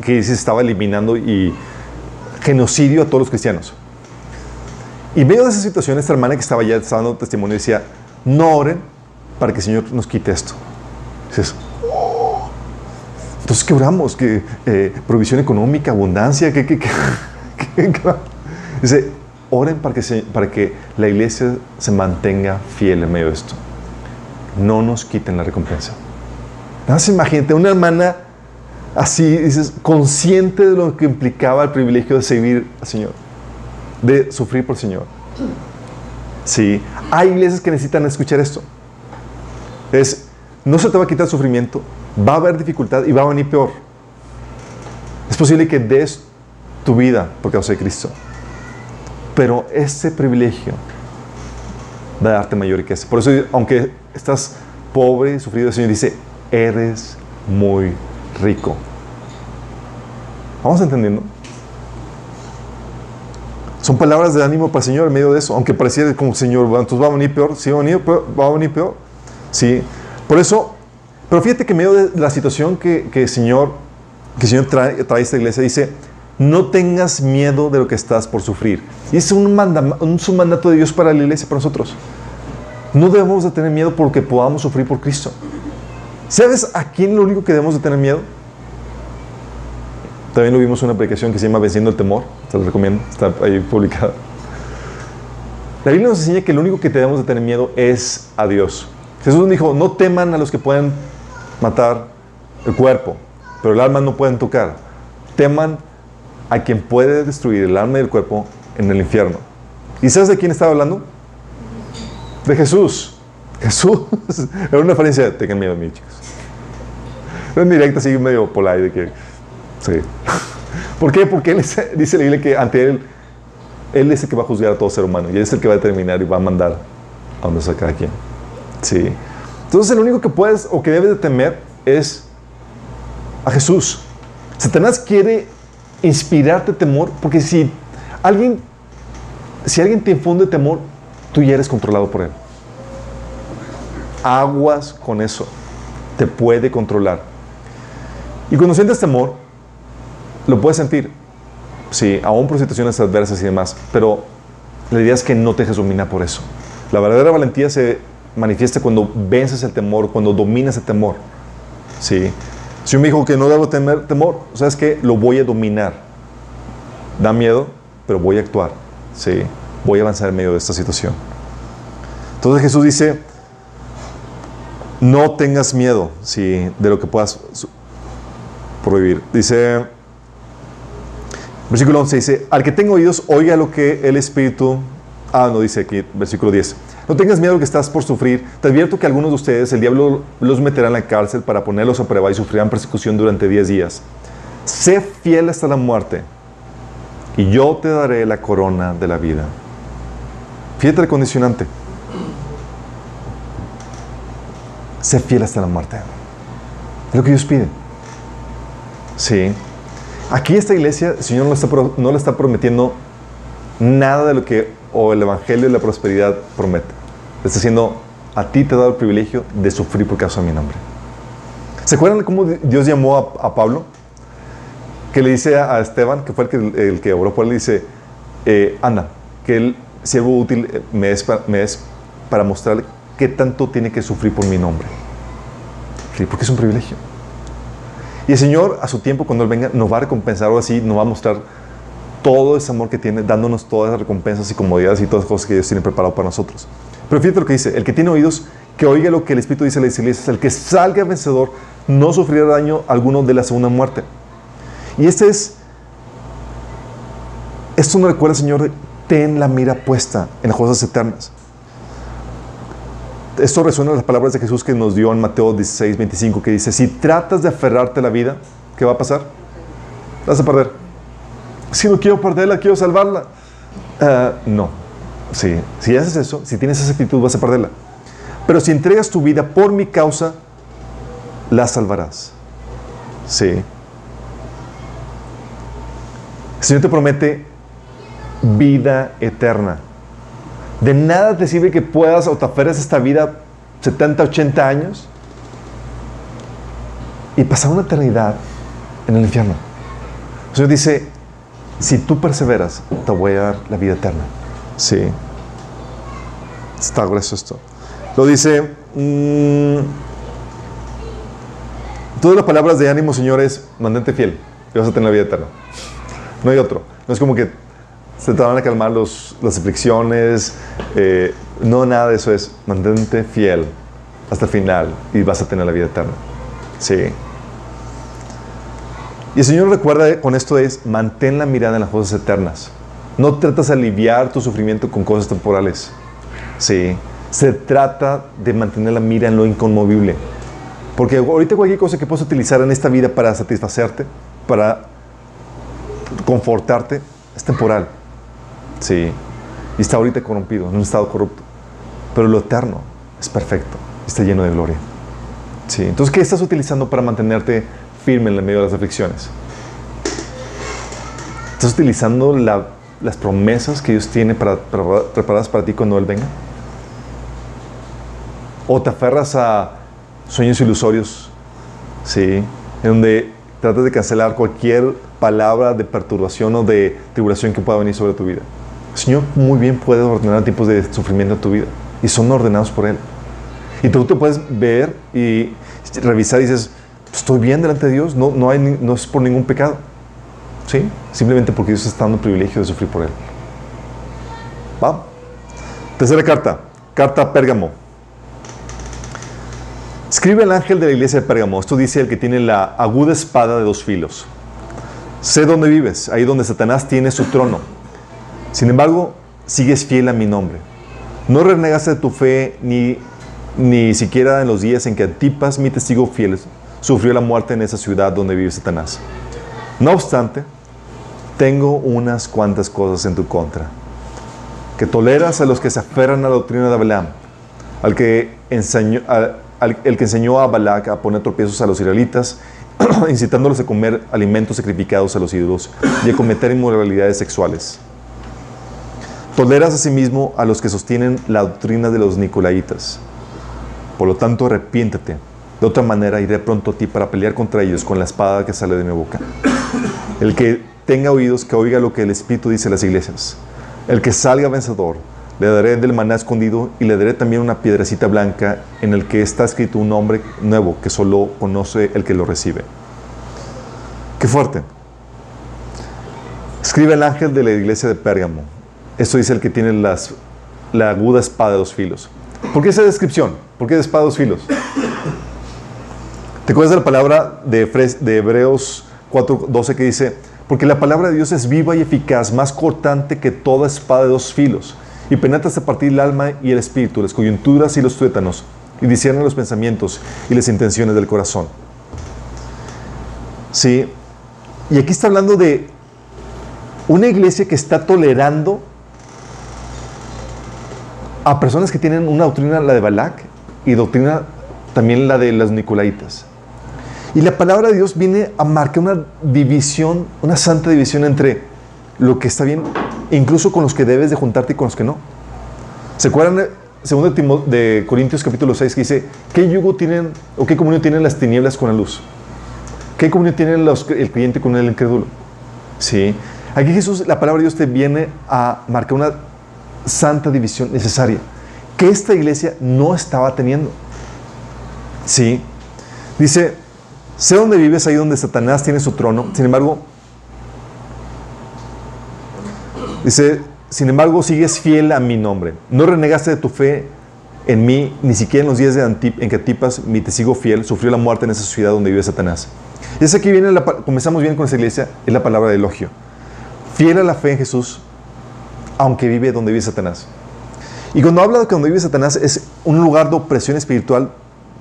que ISIS estaba eliminando y genocidio a todos los cristianos. Y medio de esa situación, esta hermana que estaba estaba dando testimonio decía, no oren para que el Señor nos quite esto. Dices, oh". entonces quebramos, que eh, provisión económica, abundancia, que, que, que, Dice, oren para que, para que la iglesia se mantenga fiel en medio de esto. No nos quiten la recompensa. Nada más imagínate, una hermana así, dices, consciente de lo que implicaba el privilegio de servir al Señor, de sufrir por el Señor. Sí, hay iglesias que necesitan escuchar esto. Es, no se te va a quitar el sufrimiento, va a haber dificultad y va a venir peor. Es posible que des tu vida por causa de Cristo. Pero ese privilegio va a darte mayor riqueza. Por eso, aunque estás pobre y sufrido, el Señor dice, eres muy rico. ¿Vamos entendiendo? Son palabras de ánimo para el Señor en medio de eso, aunque pareciera como Señor, entonces va a venir peor, sí va a venir peor, va a venir peor. Sí. Por eso, pero fíjate que en medio de la situación que, que el Señor, que el Señor trae, trae a esta iglesia, dice, no tengas miedo de lo que estás por sufrir. Y es un, un, mandato de Dios para la iglesia, para nosotros. No debemos de tener miedo porque podamos sufrir por Cristo. ¿Sabes a quién lo único que debemos de tener miedo? También lo vimos en una aplicación que se llama Venciendo el Temor. Te lo recomiendo, está ahí publicada. La Biblia nos enseña que lo único que debemos de tener miedo es a Dios. Jesús dijo, no teman a los que pueden matar el cuerpo, pero el alma no pueden tocar. Teman a quien puede destruir el alma y el cuerpo en el infierno. ¿Y sabes de quién estaba hablando? De Jesús. Jesús. Era una referencia tengan miedo a chicos. En directa, así medio polite de que. Sí. ¿Por qué? Porque él dice la Biblia que ante él, él es el que va a juzgar a todo ser humano y él es el que va a determinar y va a mandar a donde sea cada quien. Sí. Entonces, el único que puedes o que debes de temer es a Jesús. Satanás quiere inspirarte temor, porque si alguien, si alguien te infunde temor, tú ya eres controlado por él. Aguas con eso. Te puede controlar. Y cuando sientes temor, lo puedes sentir. Sí, aún por situaciones adversas y demás. Pero la idea es que no te dejes dominar por eso. La verdadera valentía se manifiesta cuando vences el temor, cuando dominas el temor. Sí. Si un hijo que no debo tener temor, ¿sabes qué? Lo voy a dominar. Da miedo, pero voy a actuar. Sí, voy a avanzar en medio de esta situación. Entonces Jesús dice, no tengas miedo sí, de lo que puedas por vivir. Dice, versículo 11 dice, al que tenga oídos, oiga lo que el Espíritu... Ah, no, dice aquí, versículo 10. No tengas miedo que estás por sufrir. Te advierto que algunos de ustedes el diablo los meterá en la cárcel para ponerlos a prueba y sufrirán persecución durante 10 días. Sé fiel hasta la muerte y yo te daré la corona de la vida. Fíjate el condicionante. Sé fiel hasta la muerte. Es lo que Dios pide. Sí. Aquí esta iglesia, el Señor no le está, prometiendo nada de lo que o el Evangelio de la prosperidad promete. Le está diciendo, a ti te he dado el privilegio de sufrir por causa de mi nombre. ¿Se acuerdan de cómo Dios llamó a, Pablo? Que le dice a Esteban, que fue el que, el que oró por él, le dice, eh, anda, que el siervo útil eh, me es, para mostrarle qué tanto tiene que sufrir por mi nombre. Porque es un privilegio. Y el Señor, a su tiempo, cuando Él venga, nos va a recompensar o así, nos va a mostrar todo ese amor que tiene, dándonos todas las recompensas y comodidades y todas las cosas que Dios tiene preparado para nosotros. Pero fíjate lo que dice, el que tiene oídos, que oiga lo que el Espíritu dice a las iglesias, el que salga vencedor no sufrirá daño alguno de la segunda muerte. Y este es, esto nos recuerda, Señor, ten la mira puesta en las cosas eternas esto resuena en las palabras de Jesús que nos dio en Mateo 16, 25, que dice, si tratas de aferrarte a la vida, ¿qué va a pasar? vas a perder. Si no quiero perderla, quiero salvarla. Ah, no. Sí. Si haces eso, si tienes esa actitud, vas a perderla. Pero si entregas tu vida por mi causa, la salvarás. Sí. El Señor te promete vida eterna. De nada te sirve que puedas o te aferres esta vida 70, 80 años y pasar una eternidad en el infierno. El Señor dice, si tú perseveras, te voy a dar la vida eterna. Sí. Está grueso esto. Lo dice, mmm, todas las palabras de ánimo, señores, mantente fiel y vas a tener la vida eterna. No hay otro. No es como que se te van a calmar los, las aflicciones. Eh, no, nada de eso es mantente fiel hasta el final y vas a tener la vida eterna. Sí. Y el Señor recuerda con esto es, mantén la mirada en las cosas eternas. No tratas de aliviar tu sufrimiento con cosas temporales. Sí. Se trata de mantener la mira en lo inconmovible. Porque ahorita cualquier cosa que puedas utilizar en esta vida para satisfacerte, para confortarte, es temporal. Sí. Y está ahorita corrompido, en un estado corrupto. Pero lo eterno es perfecto, está lleno de gloria. Sí. Entonces, ¿qué estás utilizando para mantenerte firme en el medio de las aflicciones? ¿Estás utilizando las promesas que Dios tiene para, preparadas para ti cuando Él venga? ¿O te aferras a sueños ilusorios? Sí. En donde tratas de cancelar cualquier palabra de perturbación o de tribulación que pueda venir sobre tu vida. Señor muy bien puede ordenar tipos de sufrimiento en tu vida y son ordenados por Él. Y tú te puedes ver y revisar y dices, estoy bien delante de Dios, no, no, es por ningún pecado. ¿Sí? Simplemente porque Dios está dando el privilegio de sufrir por Él. ¿Va? Tercera carta, carta Pérgamo. Escribe el ángel de la iglesia de Pérgamo. Esto dice el que tiene la aguda espada de dos filos. Sé dónde vives, ahí donde Satanás tiene su trono sin embargo, sigues fiel a mi nombre. No renegaste de tu fe ni, ni siquiera en los días en que Antipas, mi testigo fiel, sufrió la muerte en esa ciudad donde vive Satanás. No obstante, tengo unas cuantas cosas en tu contra. Que toleras a los que se aferran a la doctrina de Balaam, al que enseñó, el que enseñó a Balac a poner tropiezos a los israelitas, incitándolos a comer alimentos sacrificados a los ídolos y a cometer inmoralidades sexuales. Toleras asimismo a los que sostienen la doctrina de los Nicolaitas. Por lo tanto, arrepiéntete. De otra manera, iré pronto a ti para pelear contra ellos con la espada que sale de mi boca. El que tenga oídos, que oiga lo que el Espíritu dice a las iglesias. El que salga vencedor, le daré del maná escondido y le daré también una piedrecita blanca en el que está escrito un nombre nuevo que solo conoce el que lo recibe. Qué fuerte. Escribe el ángel de la iglesia de Pérgamo esto dice el que tiene las, la aguda espada de dos filos. ¿Por qué esa descripción? ¿Por qué de espada de dos filos? ¿Te acuerdas de la palabra de, de Hebreos 4:12 que dice, porque la palabra de Dios es viva y eficaz, más cortante que toda espada de dos filos, y penetra hasta partir el alma y el espíritu, las coyunturas y los tuétanos, y discierne los pensamientos y las intenciones del corazón. Sí, y aquí está hablando de una iglesia que está tolerando a personas que tienen una doctrina, la de Balak, y doctrina también la de las Nicolaitas. Y la palabra de Dios viene a marcar una división, una santa división entre lo que está bien, incluso con los que debes de juntarte y con los que no. ¿Se acuerdan de, segundo de, Corintios capítulo 6 que dice, ¿qué yugo tienen o qué comunión tienen las tinieblas con la luz? ¿Qué comunión tiene los- el creyente con el incrédulo? Sí. Aquí Jesús, la palabra de Dios te viene a marcar una santa división necesaria que esta iglesia no estaba teniendo. Sí. Dice, sé dónde vives, ahí donde Satanás tiene su trono. Sin embargo, dice, sin embargo, sigues fiel a mi nombre. No renegaste de tu fe en mí, ni siquiera en los días de Antip- en que Antipas, mi te sigo fiel, sufrió la muerte en esa ciudad donde vive Satanás. Y es aquí viene, la, comenzamos bien con esta iglesia, es la palabra de elogio. Fiel a la fe en Jesús, aunque vive donde vive Satanás. Y cuando habla de que donde vive Satanás es un lugar de opresión espiritual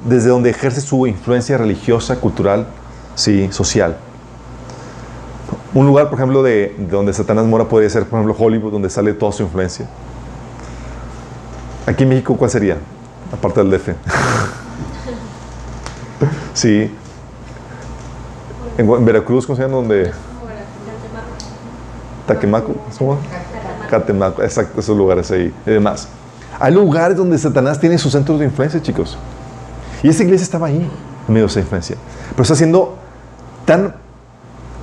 desde donde ejerce su influencia religiosa, cultural, sí, social. Un lugar, por ejemplo, de, de donde Satanás mora podría ser, por ejemplo, Hollywood, donde sale toda su influencia. Aquí en México, ¿cuál sería? Aparte del DF. sí. En, Veracruz, ¿cómo se llama? Donde... Taquemaco. ¿cómo? Catemaco, exacto, esos lugares ahí y demás. Hay lugares donde Satanás tiene sus centros de influencia, chicos. Y esta iglesia estaba ahí, en medio de esa influencia. Pero está siendo tan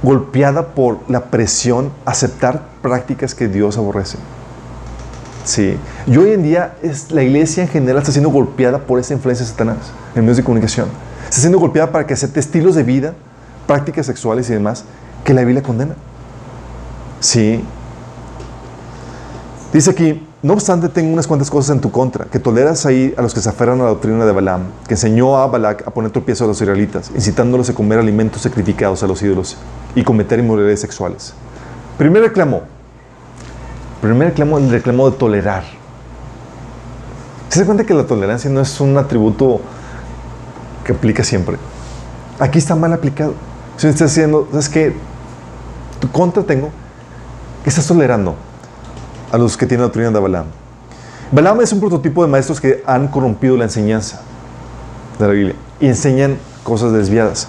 golpeada por la presión aceptar prácticas que Dios aborrece. Sí. Y hoy en día es, la iglesia en general está siendo golpeada por esa influencia de Satanás en medios de comunicación. Está siendo golpeada para que acepte estilos de vida, prácticas sexuales y demás que la Biblia condena. Sí. Dice aquí, no obstante, tengo unas cuantas cosas en tu contra, que toleras ahí a los que se aferran a la doctrina de Balaam, que enseñó a Balak a poner tropiezo a los israelitas, incitándolos a comer alimentos sacrificados a los ídolos y cometer inmoralidades sexuales. Primer reclamo. Primer reclamo, el reclamo de tolerar. ¿Se da cuenta que la tolerancia no es un atributo que aplica siempre? Aquí está mal aplicado. Si estás diciendo, ¿sabes qué? Tu contra tengo que estás tolerando a los que tienen la doctrina de Balaam. Balaam es un prototipo de maestros que han corrompido la enseñanza de la Biblia y enseñan cosas desviadas.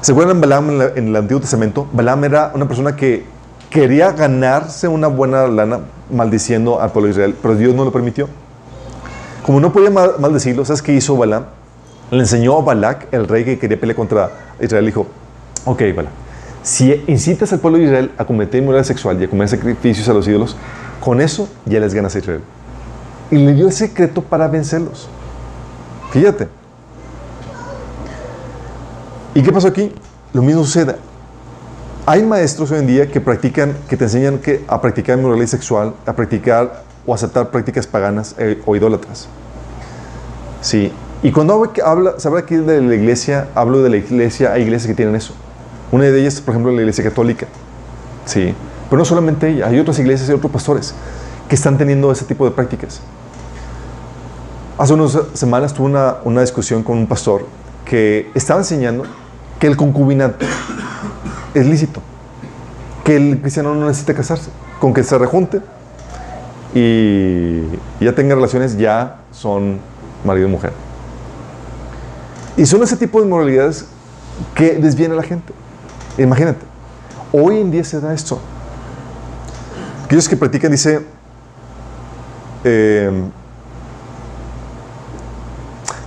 ¿Se acuerdan Balaam en, la- en el Antiguo Testamento? Balaam era una persona que quería ganarse una buena lana maldiciendo al pueblo de Israel, pero Dios no lo permitió. Como no podía mal- maldecirlo, ¿sabes qué hizo Balaam? Le enseñó a Balak, el rey que quería pelear contra Israel, dijo, ok, Balaam, si incitas al pueblo de Israel a cometer inmoralidad sexual y a comer sacrificios a los ídolos, con eso ya les ganas a Israel. Y le dio el secreto para vencerlos. Fíjate. ¿Y qué pasó aquí? Lo mismo sucede. Hay maestros hoy en día que practican, que te enseñan que, a practicar inmoralidad sexual, a practicar o aceptar prácticas paganas eh, o idólatras. Sí. Y cuando habla, habla aquí de la iglesia, hablo de la iglesia, hay iglesias que tienen eso. Una de ellas, por ejemplo, la iglesia católica. Sí. Pero no solamente ella, hay otras iglesias y otros pastores que están teniendo ese tipo de prácticas. Hace unas semanas tuve una, una discusión con un pastor que estaba enseñando que el concubinato es lícito, que el cristiano no necesita casarse, con que se rejunte y ya tenga relaciones, ya son marido y mujer. Y son ese tipo de inmoralidades que desvían a la gente. Imagínate, hoy en día se da esto. Aquellos que practican, dice, eh,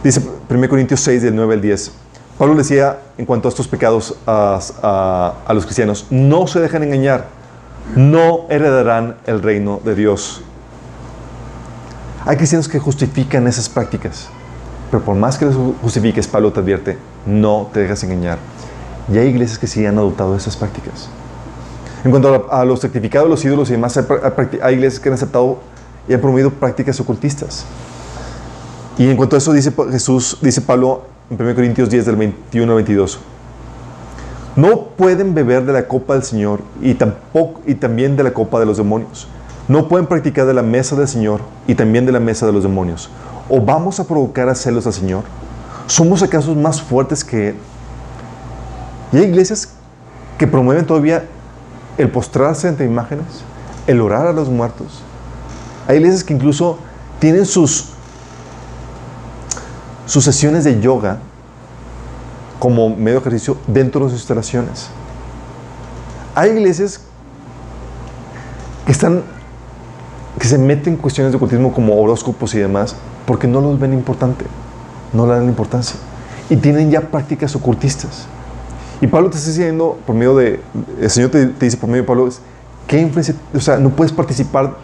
dice 1 Corintios 6, del 9 al 10. Pablo decía en cuanto a estos pecados a, los cristianos, no se dejen engañar, no heredarán el reino de Dios. Hay cristianos que justifican esas prácticas, pero por más que los justifiques, Pablo te advierte, no te dejes engañar. Y hay iglesias que sí han adoptado esas prácticas. En cuanto a, los sacrificados, los ídolos y demás, hay, iglesias que han aceptado y han promovido prácticas ocultistas. Y en cuanto a eso dice Jesús, dice Pablo en 1 Corintios 10 del 21 al 22. No pueden beber de la copa del Señor y, tampoco, y también de la copa de los demonios. No pueden practicar de la mesa del Señor y también de la mesa de los demonios. ¿O vamos a provocar a celos al Señor? ¿Somos acaso más fuertes que Él? Y hay iglesias que promueven todavía el postrarse ante imágenes, el orar a los muertos. Hay iglesias que incluso tienen sus, sus sesiones de yoga como medio ejercicio dentro de sus instalaciones. Hay iglesias que están que se meten en cuestiones de ocultismo como horóscopos y demás porque no los ven importante, no le dan importancia y tienen ya prácticas ocultistas. Y Pablo te está diciendo por medio de, el Señor te, dice por medio de Pablo, ¿qué influencia? O sea, no puedes participar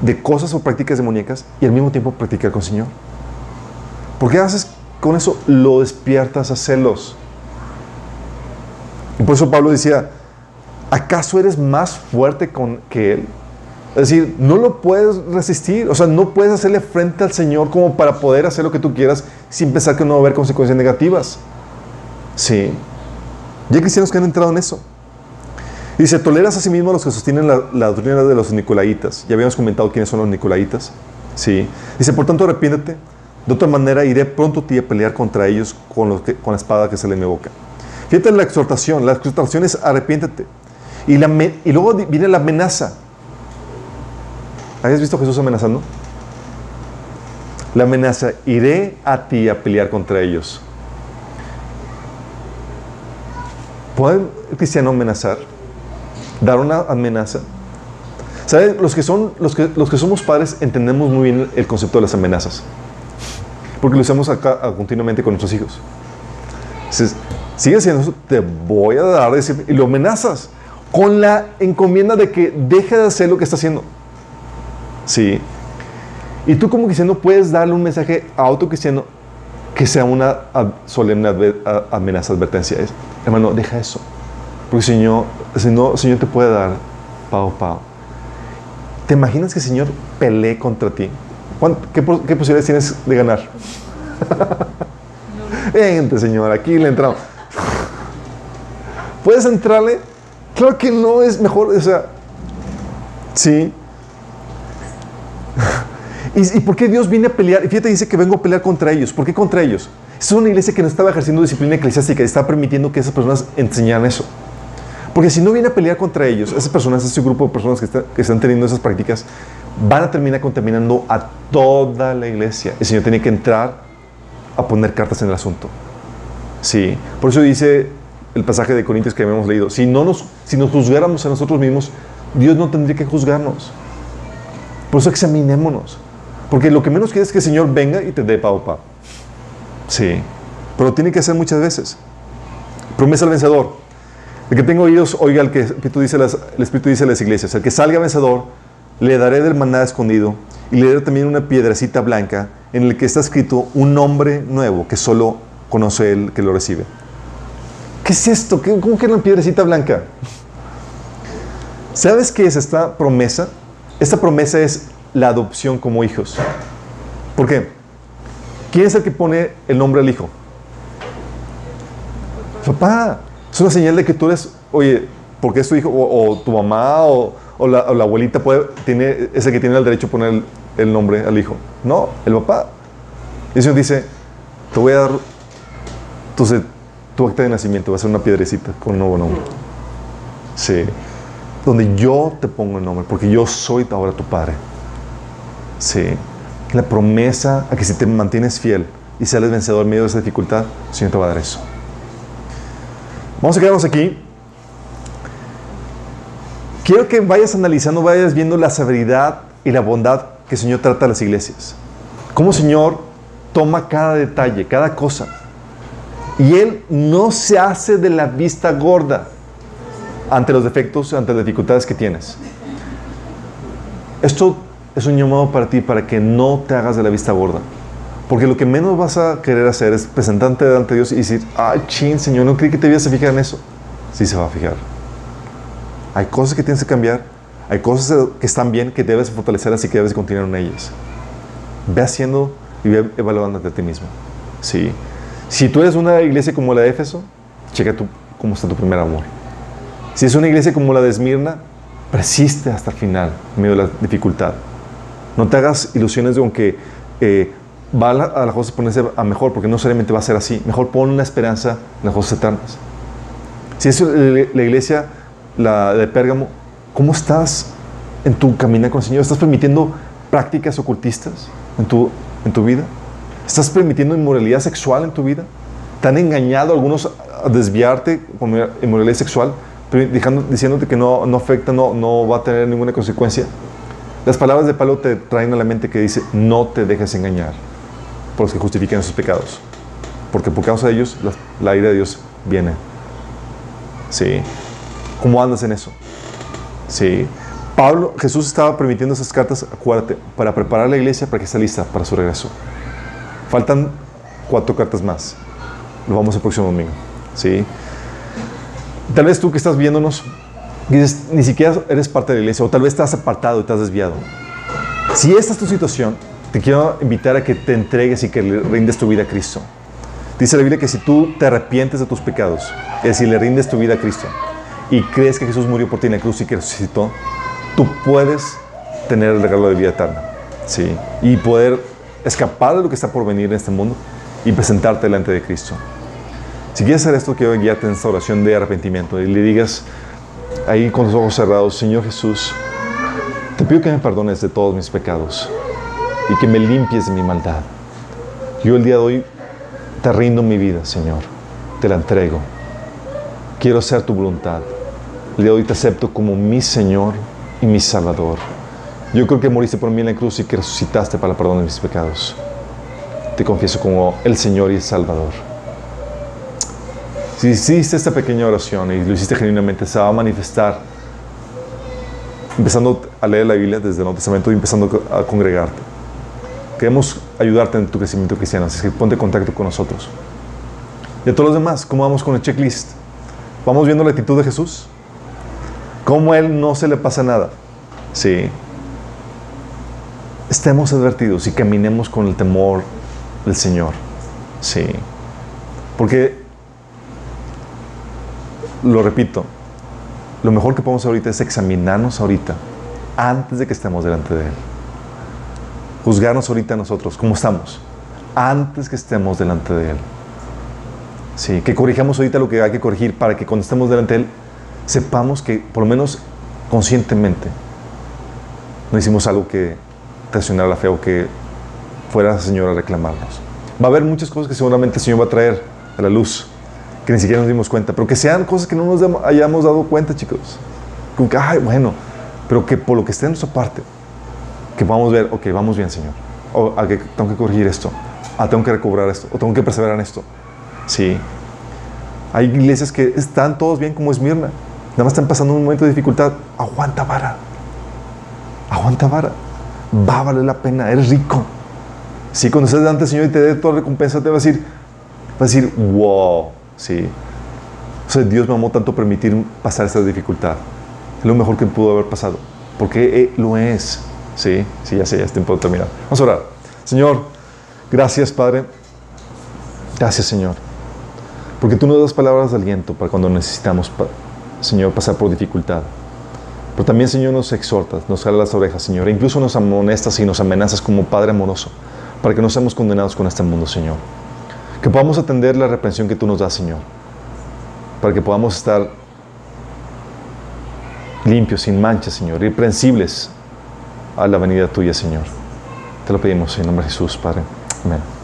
de cosas o prácticas demoníacas y al mismo tiempo practicar con el Señor. ¿Por qué haces con eso? Lo despiertas a celos. Y por eso Pablo decía, ¿acaso eres más fuerte con, que Él? Es decir, no lo puedes resistir, o sea, no puedes hacerle frente al Señor como para poder hacer lo que tú quieras sin pensar que no va a haber consecuencias negativas. Sí. Y hay cristianos que han entrado en eso. Dice, toleras a sí mismo a los que sostienen la, doctrina de los nicolaitas. Ya habíamos comentado quiénes son los nicolaitas. Sí. Dice, por tanto, arrepiéntete. De otra manera, iré pronto a ti a pelear contra ellos con, la espada que sale de mi boca. Fíjate la exhortación. La exhortación es arrepiéntete. Y, la, luego viene la amenaza. ¿Habías visto Jesús amenazando? La amenaza, iré a ti a pelear contra ellos. ¿Puede el cristiano amenazar? ¿Dar una amenaza? ¿Saben? Los que, son, los, que, los que somos padres entendemos muy bien el concepto de las amenazas. Porque lo usamos acá continuamente con nuestros hijos. Entonces, sigue haciendo eso, te voy a dar, y lo amenazas con la encomienda de que deje de hacer lo que está haciendo. Sí. Y tú como cristiano puedes darle un mensaje a otro cristiano que sea una solemne amenaza, advertencia. Hermano, deja eso. Porque Señor, el Señor, el Señor te puede dar pao, pao. ¿Te imaginas que el Señor pelee contra ti? ¿Qué, qué posibilidades tienes de ganar? Vente, Señor, aquí le entramos. ¿Puedes entrarle? Claro que no es mejor, o sea, sí. ¿Y, por qué Dios viene a pelear? Y fíjate, dice que vengo a pelear contra ellos. ¿Por qué contra ellos? Es una iglesia que no estaba ejerciendo disciplina eclesiástica y está permitiendo que esas personas enseñaran eso. Porque si no viene a pelear contra ellos, esas personas, ese grupo de personas que, que están teniendo esas prácticas, van a terminar contaminando a toda la iglesia. El Señor tiene que entrar a poner cartas en el asunto. Sí, por eso dice el pasaje de Corintios que habíamos leído, si, no nos, si nos juzgáramos a nosotros mismos, Dios no tendría que juzgarnos. Por eso examinémonos. Porque lo que menos quieres es que el Señor venga y te dé pao pa. Sí. Pero tiene que ser muchas veces. Promesa al vencedor. El que tengo oídos, oiga el que dice, el Espíritu dice a las iglesias. El que salga vencedor, le daré del maná escondido y le daré también una piedrecita blanca en el que está escrito un nombre nuevo que solo conoce el que lo recibe. ¿Qué es esto? ¿Cómo que una piedrecita blanca? ¿Sabes qué es esta promesa? Esta promesa es la adopción como hijos. ¿Por qué? ¿Quién es el que pone el nombre al hijo? Papá. Es una señal de que tú eres, oye, porque es tu hijo, o, tu mamá, o, la, abuelita puede, tiene, es el que tiene el derecho a poner el, nombre al hijo. No, el papá. Y el Señor dice, te voy a dar tu, tu acta de nacimiento, va a ser una piedrecita con un nuevo nombre. Sí. Donde yo te pongo el nombre, porque yo soy ahora tu padre. Sí. La promesa a que si te mantienes fiel y sales vencedor en medio de esa dificultad, el Señor te va a dar eso. Vamos a quedarnos aquí. Quiero que vayas analizando, vayas viendo la severidad y la bondad que el Señor trata a las iglesias. Cómo el Señor toma cada detalle, cada cosa. Y Él no se hace de la vista gorda ante los defectos, ante las dificultades que tienes. Esto es un llamado para ti para que no te hagas de la vista gorda. Porque lo que menos vas a querer hacer es presentarte delante de Dios y decir, ay, chin, Señor, no creí que te ibas a fijar en eso. Sí se va a fijar. Hay cosas que tienes que cambiar, hay cosas que están bien que debes fortalecer, así que debes continuar en ellas. Ve haciendo y ve evaluándote a ti mismo. Sí. Si tú eres una iglesia como la de Éfeso, checa tú cómo está tu primer amor. Si es una iglesia como la de Esmirna, persiste hasta el final, en medio de la dificultad. No te hagas ilusiones de aunque eh, va a la, a la ponerse a mejor, porque no necesariamente va a ser así. Mejor pon una esperanza en las cosas eternas. Si es la iglesia de Pérgamo, ¿cómo estás en tu camino con el Señor? ¿Estás permitiendo prácticas ocultistas en tu, en tu vida? ¿Estás permitiendo inmoralidad sexual en tu vida? ¿Te han engañado algunos a desviarte con inmoralidad sexual, dejando, diciéndote que no, no afecta, no, no va a tener ninguna consecuencia? Las palabras de Pablo te traen a la mente que dice, no te dejes engañar por los que justifiquen sus pecados, porque por causa de ellos la, la ira de Dios viene. Sí. ¿Cómo andas en eso? Sí. Pablo, Jesús estaba permitiendo esas cartas, acuérdate, para preparar la iglesia para que esté lista para su regreso. Faltan cuatro cartas más. Lo vamos el próximo domingo. ¿sí? Tal vez tú que estás viéndonos, dices, ni siquiera eres parte de la iglesia, o tal vez estás apartado y has desviado. Si esta es tu situación, te quiero invitar a que te entregues y que le rindes tu vida a Cristo. Dice la Biblia que si tú te arrepientes de tus pecados, es decir, le rindes tu vida a Cristo y crees que Jesús murió por ti en la cruz y que resucitó, tú puedes tener el regalo de vida eterna. ¿sí? Y poder escapar de lo que está por venir en este mundo y presentarte delante de Cristo. Si quieres hacer esto, quiero guiarte en esta oración de arrepentimiento y le digas ahí con los ojos cerrados, Señor Jesús, te pido que me perdones de todos mis pecados y que me limpies de mi maldad. Yo el día de hoy te rindo mi vida, Señor. Te la entrego. Quiero hacer tu voluntad. El día de hoy te acepto como mi Señor y mi Salvador. Yo creo que moriste por mí en la cruz y que resucitaste para el perdón de mis pecados. Te confieso como el Señor y el Salvador. Si hiciste esta pequeña oración y lo hiciste genuinamente, se va a manifestar empezando a leer la Biblia desde el Nuevo Testamento y empezando a congregarte. Queremos ayudarte en tu crecimiento cristiano, así que ponte en contacto con nosotros. Y a todos los demás, ¿cómo vamos con el checklist? ¿Vamos viendo la actitud de Jesús? ¿Cómo a Él no se le pasa nada? Sí. Estemos advertidos y caminemos con el temor del Señor. Sí. Porque, lo repito, lo mejor que podemos hacer ahorita es examinarnos ahorita, antes de que estemos delante de Él. Juzgarnos ahorita nosotros, ¿cómo estamos? Antes que estemos delante de Él. Sí, que corrijamos ahorita lo que hay que corregir para que cuando estemos delante de Él, sepamos que, por lo menos conscientemente, no hicimos algo que traicionara la fe o que fuera el Señor a reclamarnos. Va a haber muchas cosas que seguramente el Señor va a traer a la luz, que ni siquiera nos dimos cuenta, pero que sean cosas que no nos hayamos dado cuenta, chicos. Ay, bueno, pero que por lo que esté en nuestra parte, que podamos ver, ok, vamos bien, Señor. O a que tengo que corregir esto, a tengo que recobrar esto, o tengo que perseverar en esto. Sí. Hay iglesias que están todos bien como Esmirna. Nada más están pasando un momento de dificultad. Aguanta vara. Aguanta vara. Va a valer la pena. Eres rico. Sí, cuando estés delante del Señor y te dé toda recompensa, te va a decir, va a decir, wow. Sí. O Dios me amó tanto permitir pasar esta dificultad. Es lo mejor que pudo haber pasado. Porque eh, lo es. Sí, sí, ya sé, ya es tiempo de terminar. Vamos a orar. Señor, gracias, Padre. Gracias, Señor. Porque tú nos das palabras de aliento para cuando necesitamos, Señor, pasar por dificultad. Pero también, Señor, nos exhortas, nos jala las orejas, Señor. E incluso nos amonestas y nos amenazas como Padre amoroso para que no seamos condenados con este mundo, Señor. Que podamos atender la reprensión que tú nos das, Señor. Para que podamos estar limpios, sin manchas, Señor, irreprensibles a la venida tuya, Señor. Te lo pedimos en nombre de Jesús, Padre. Amén.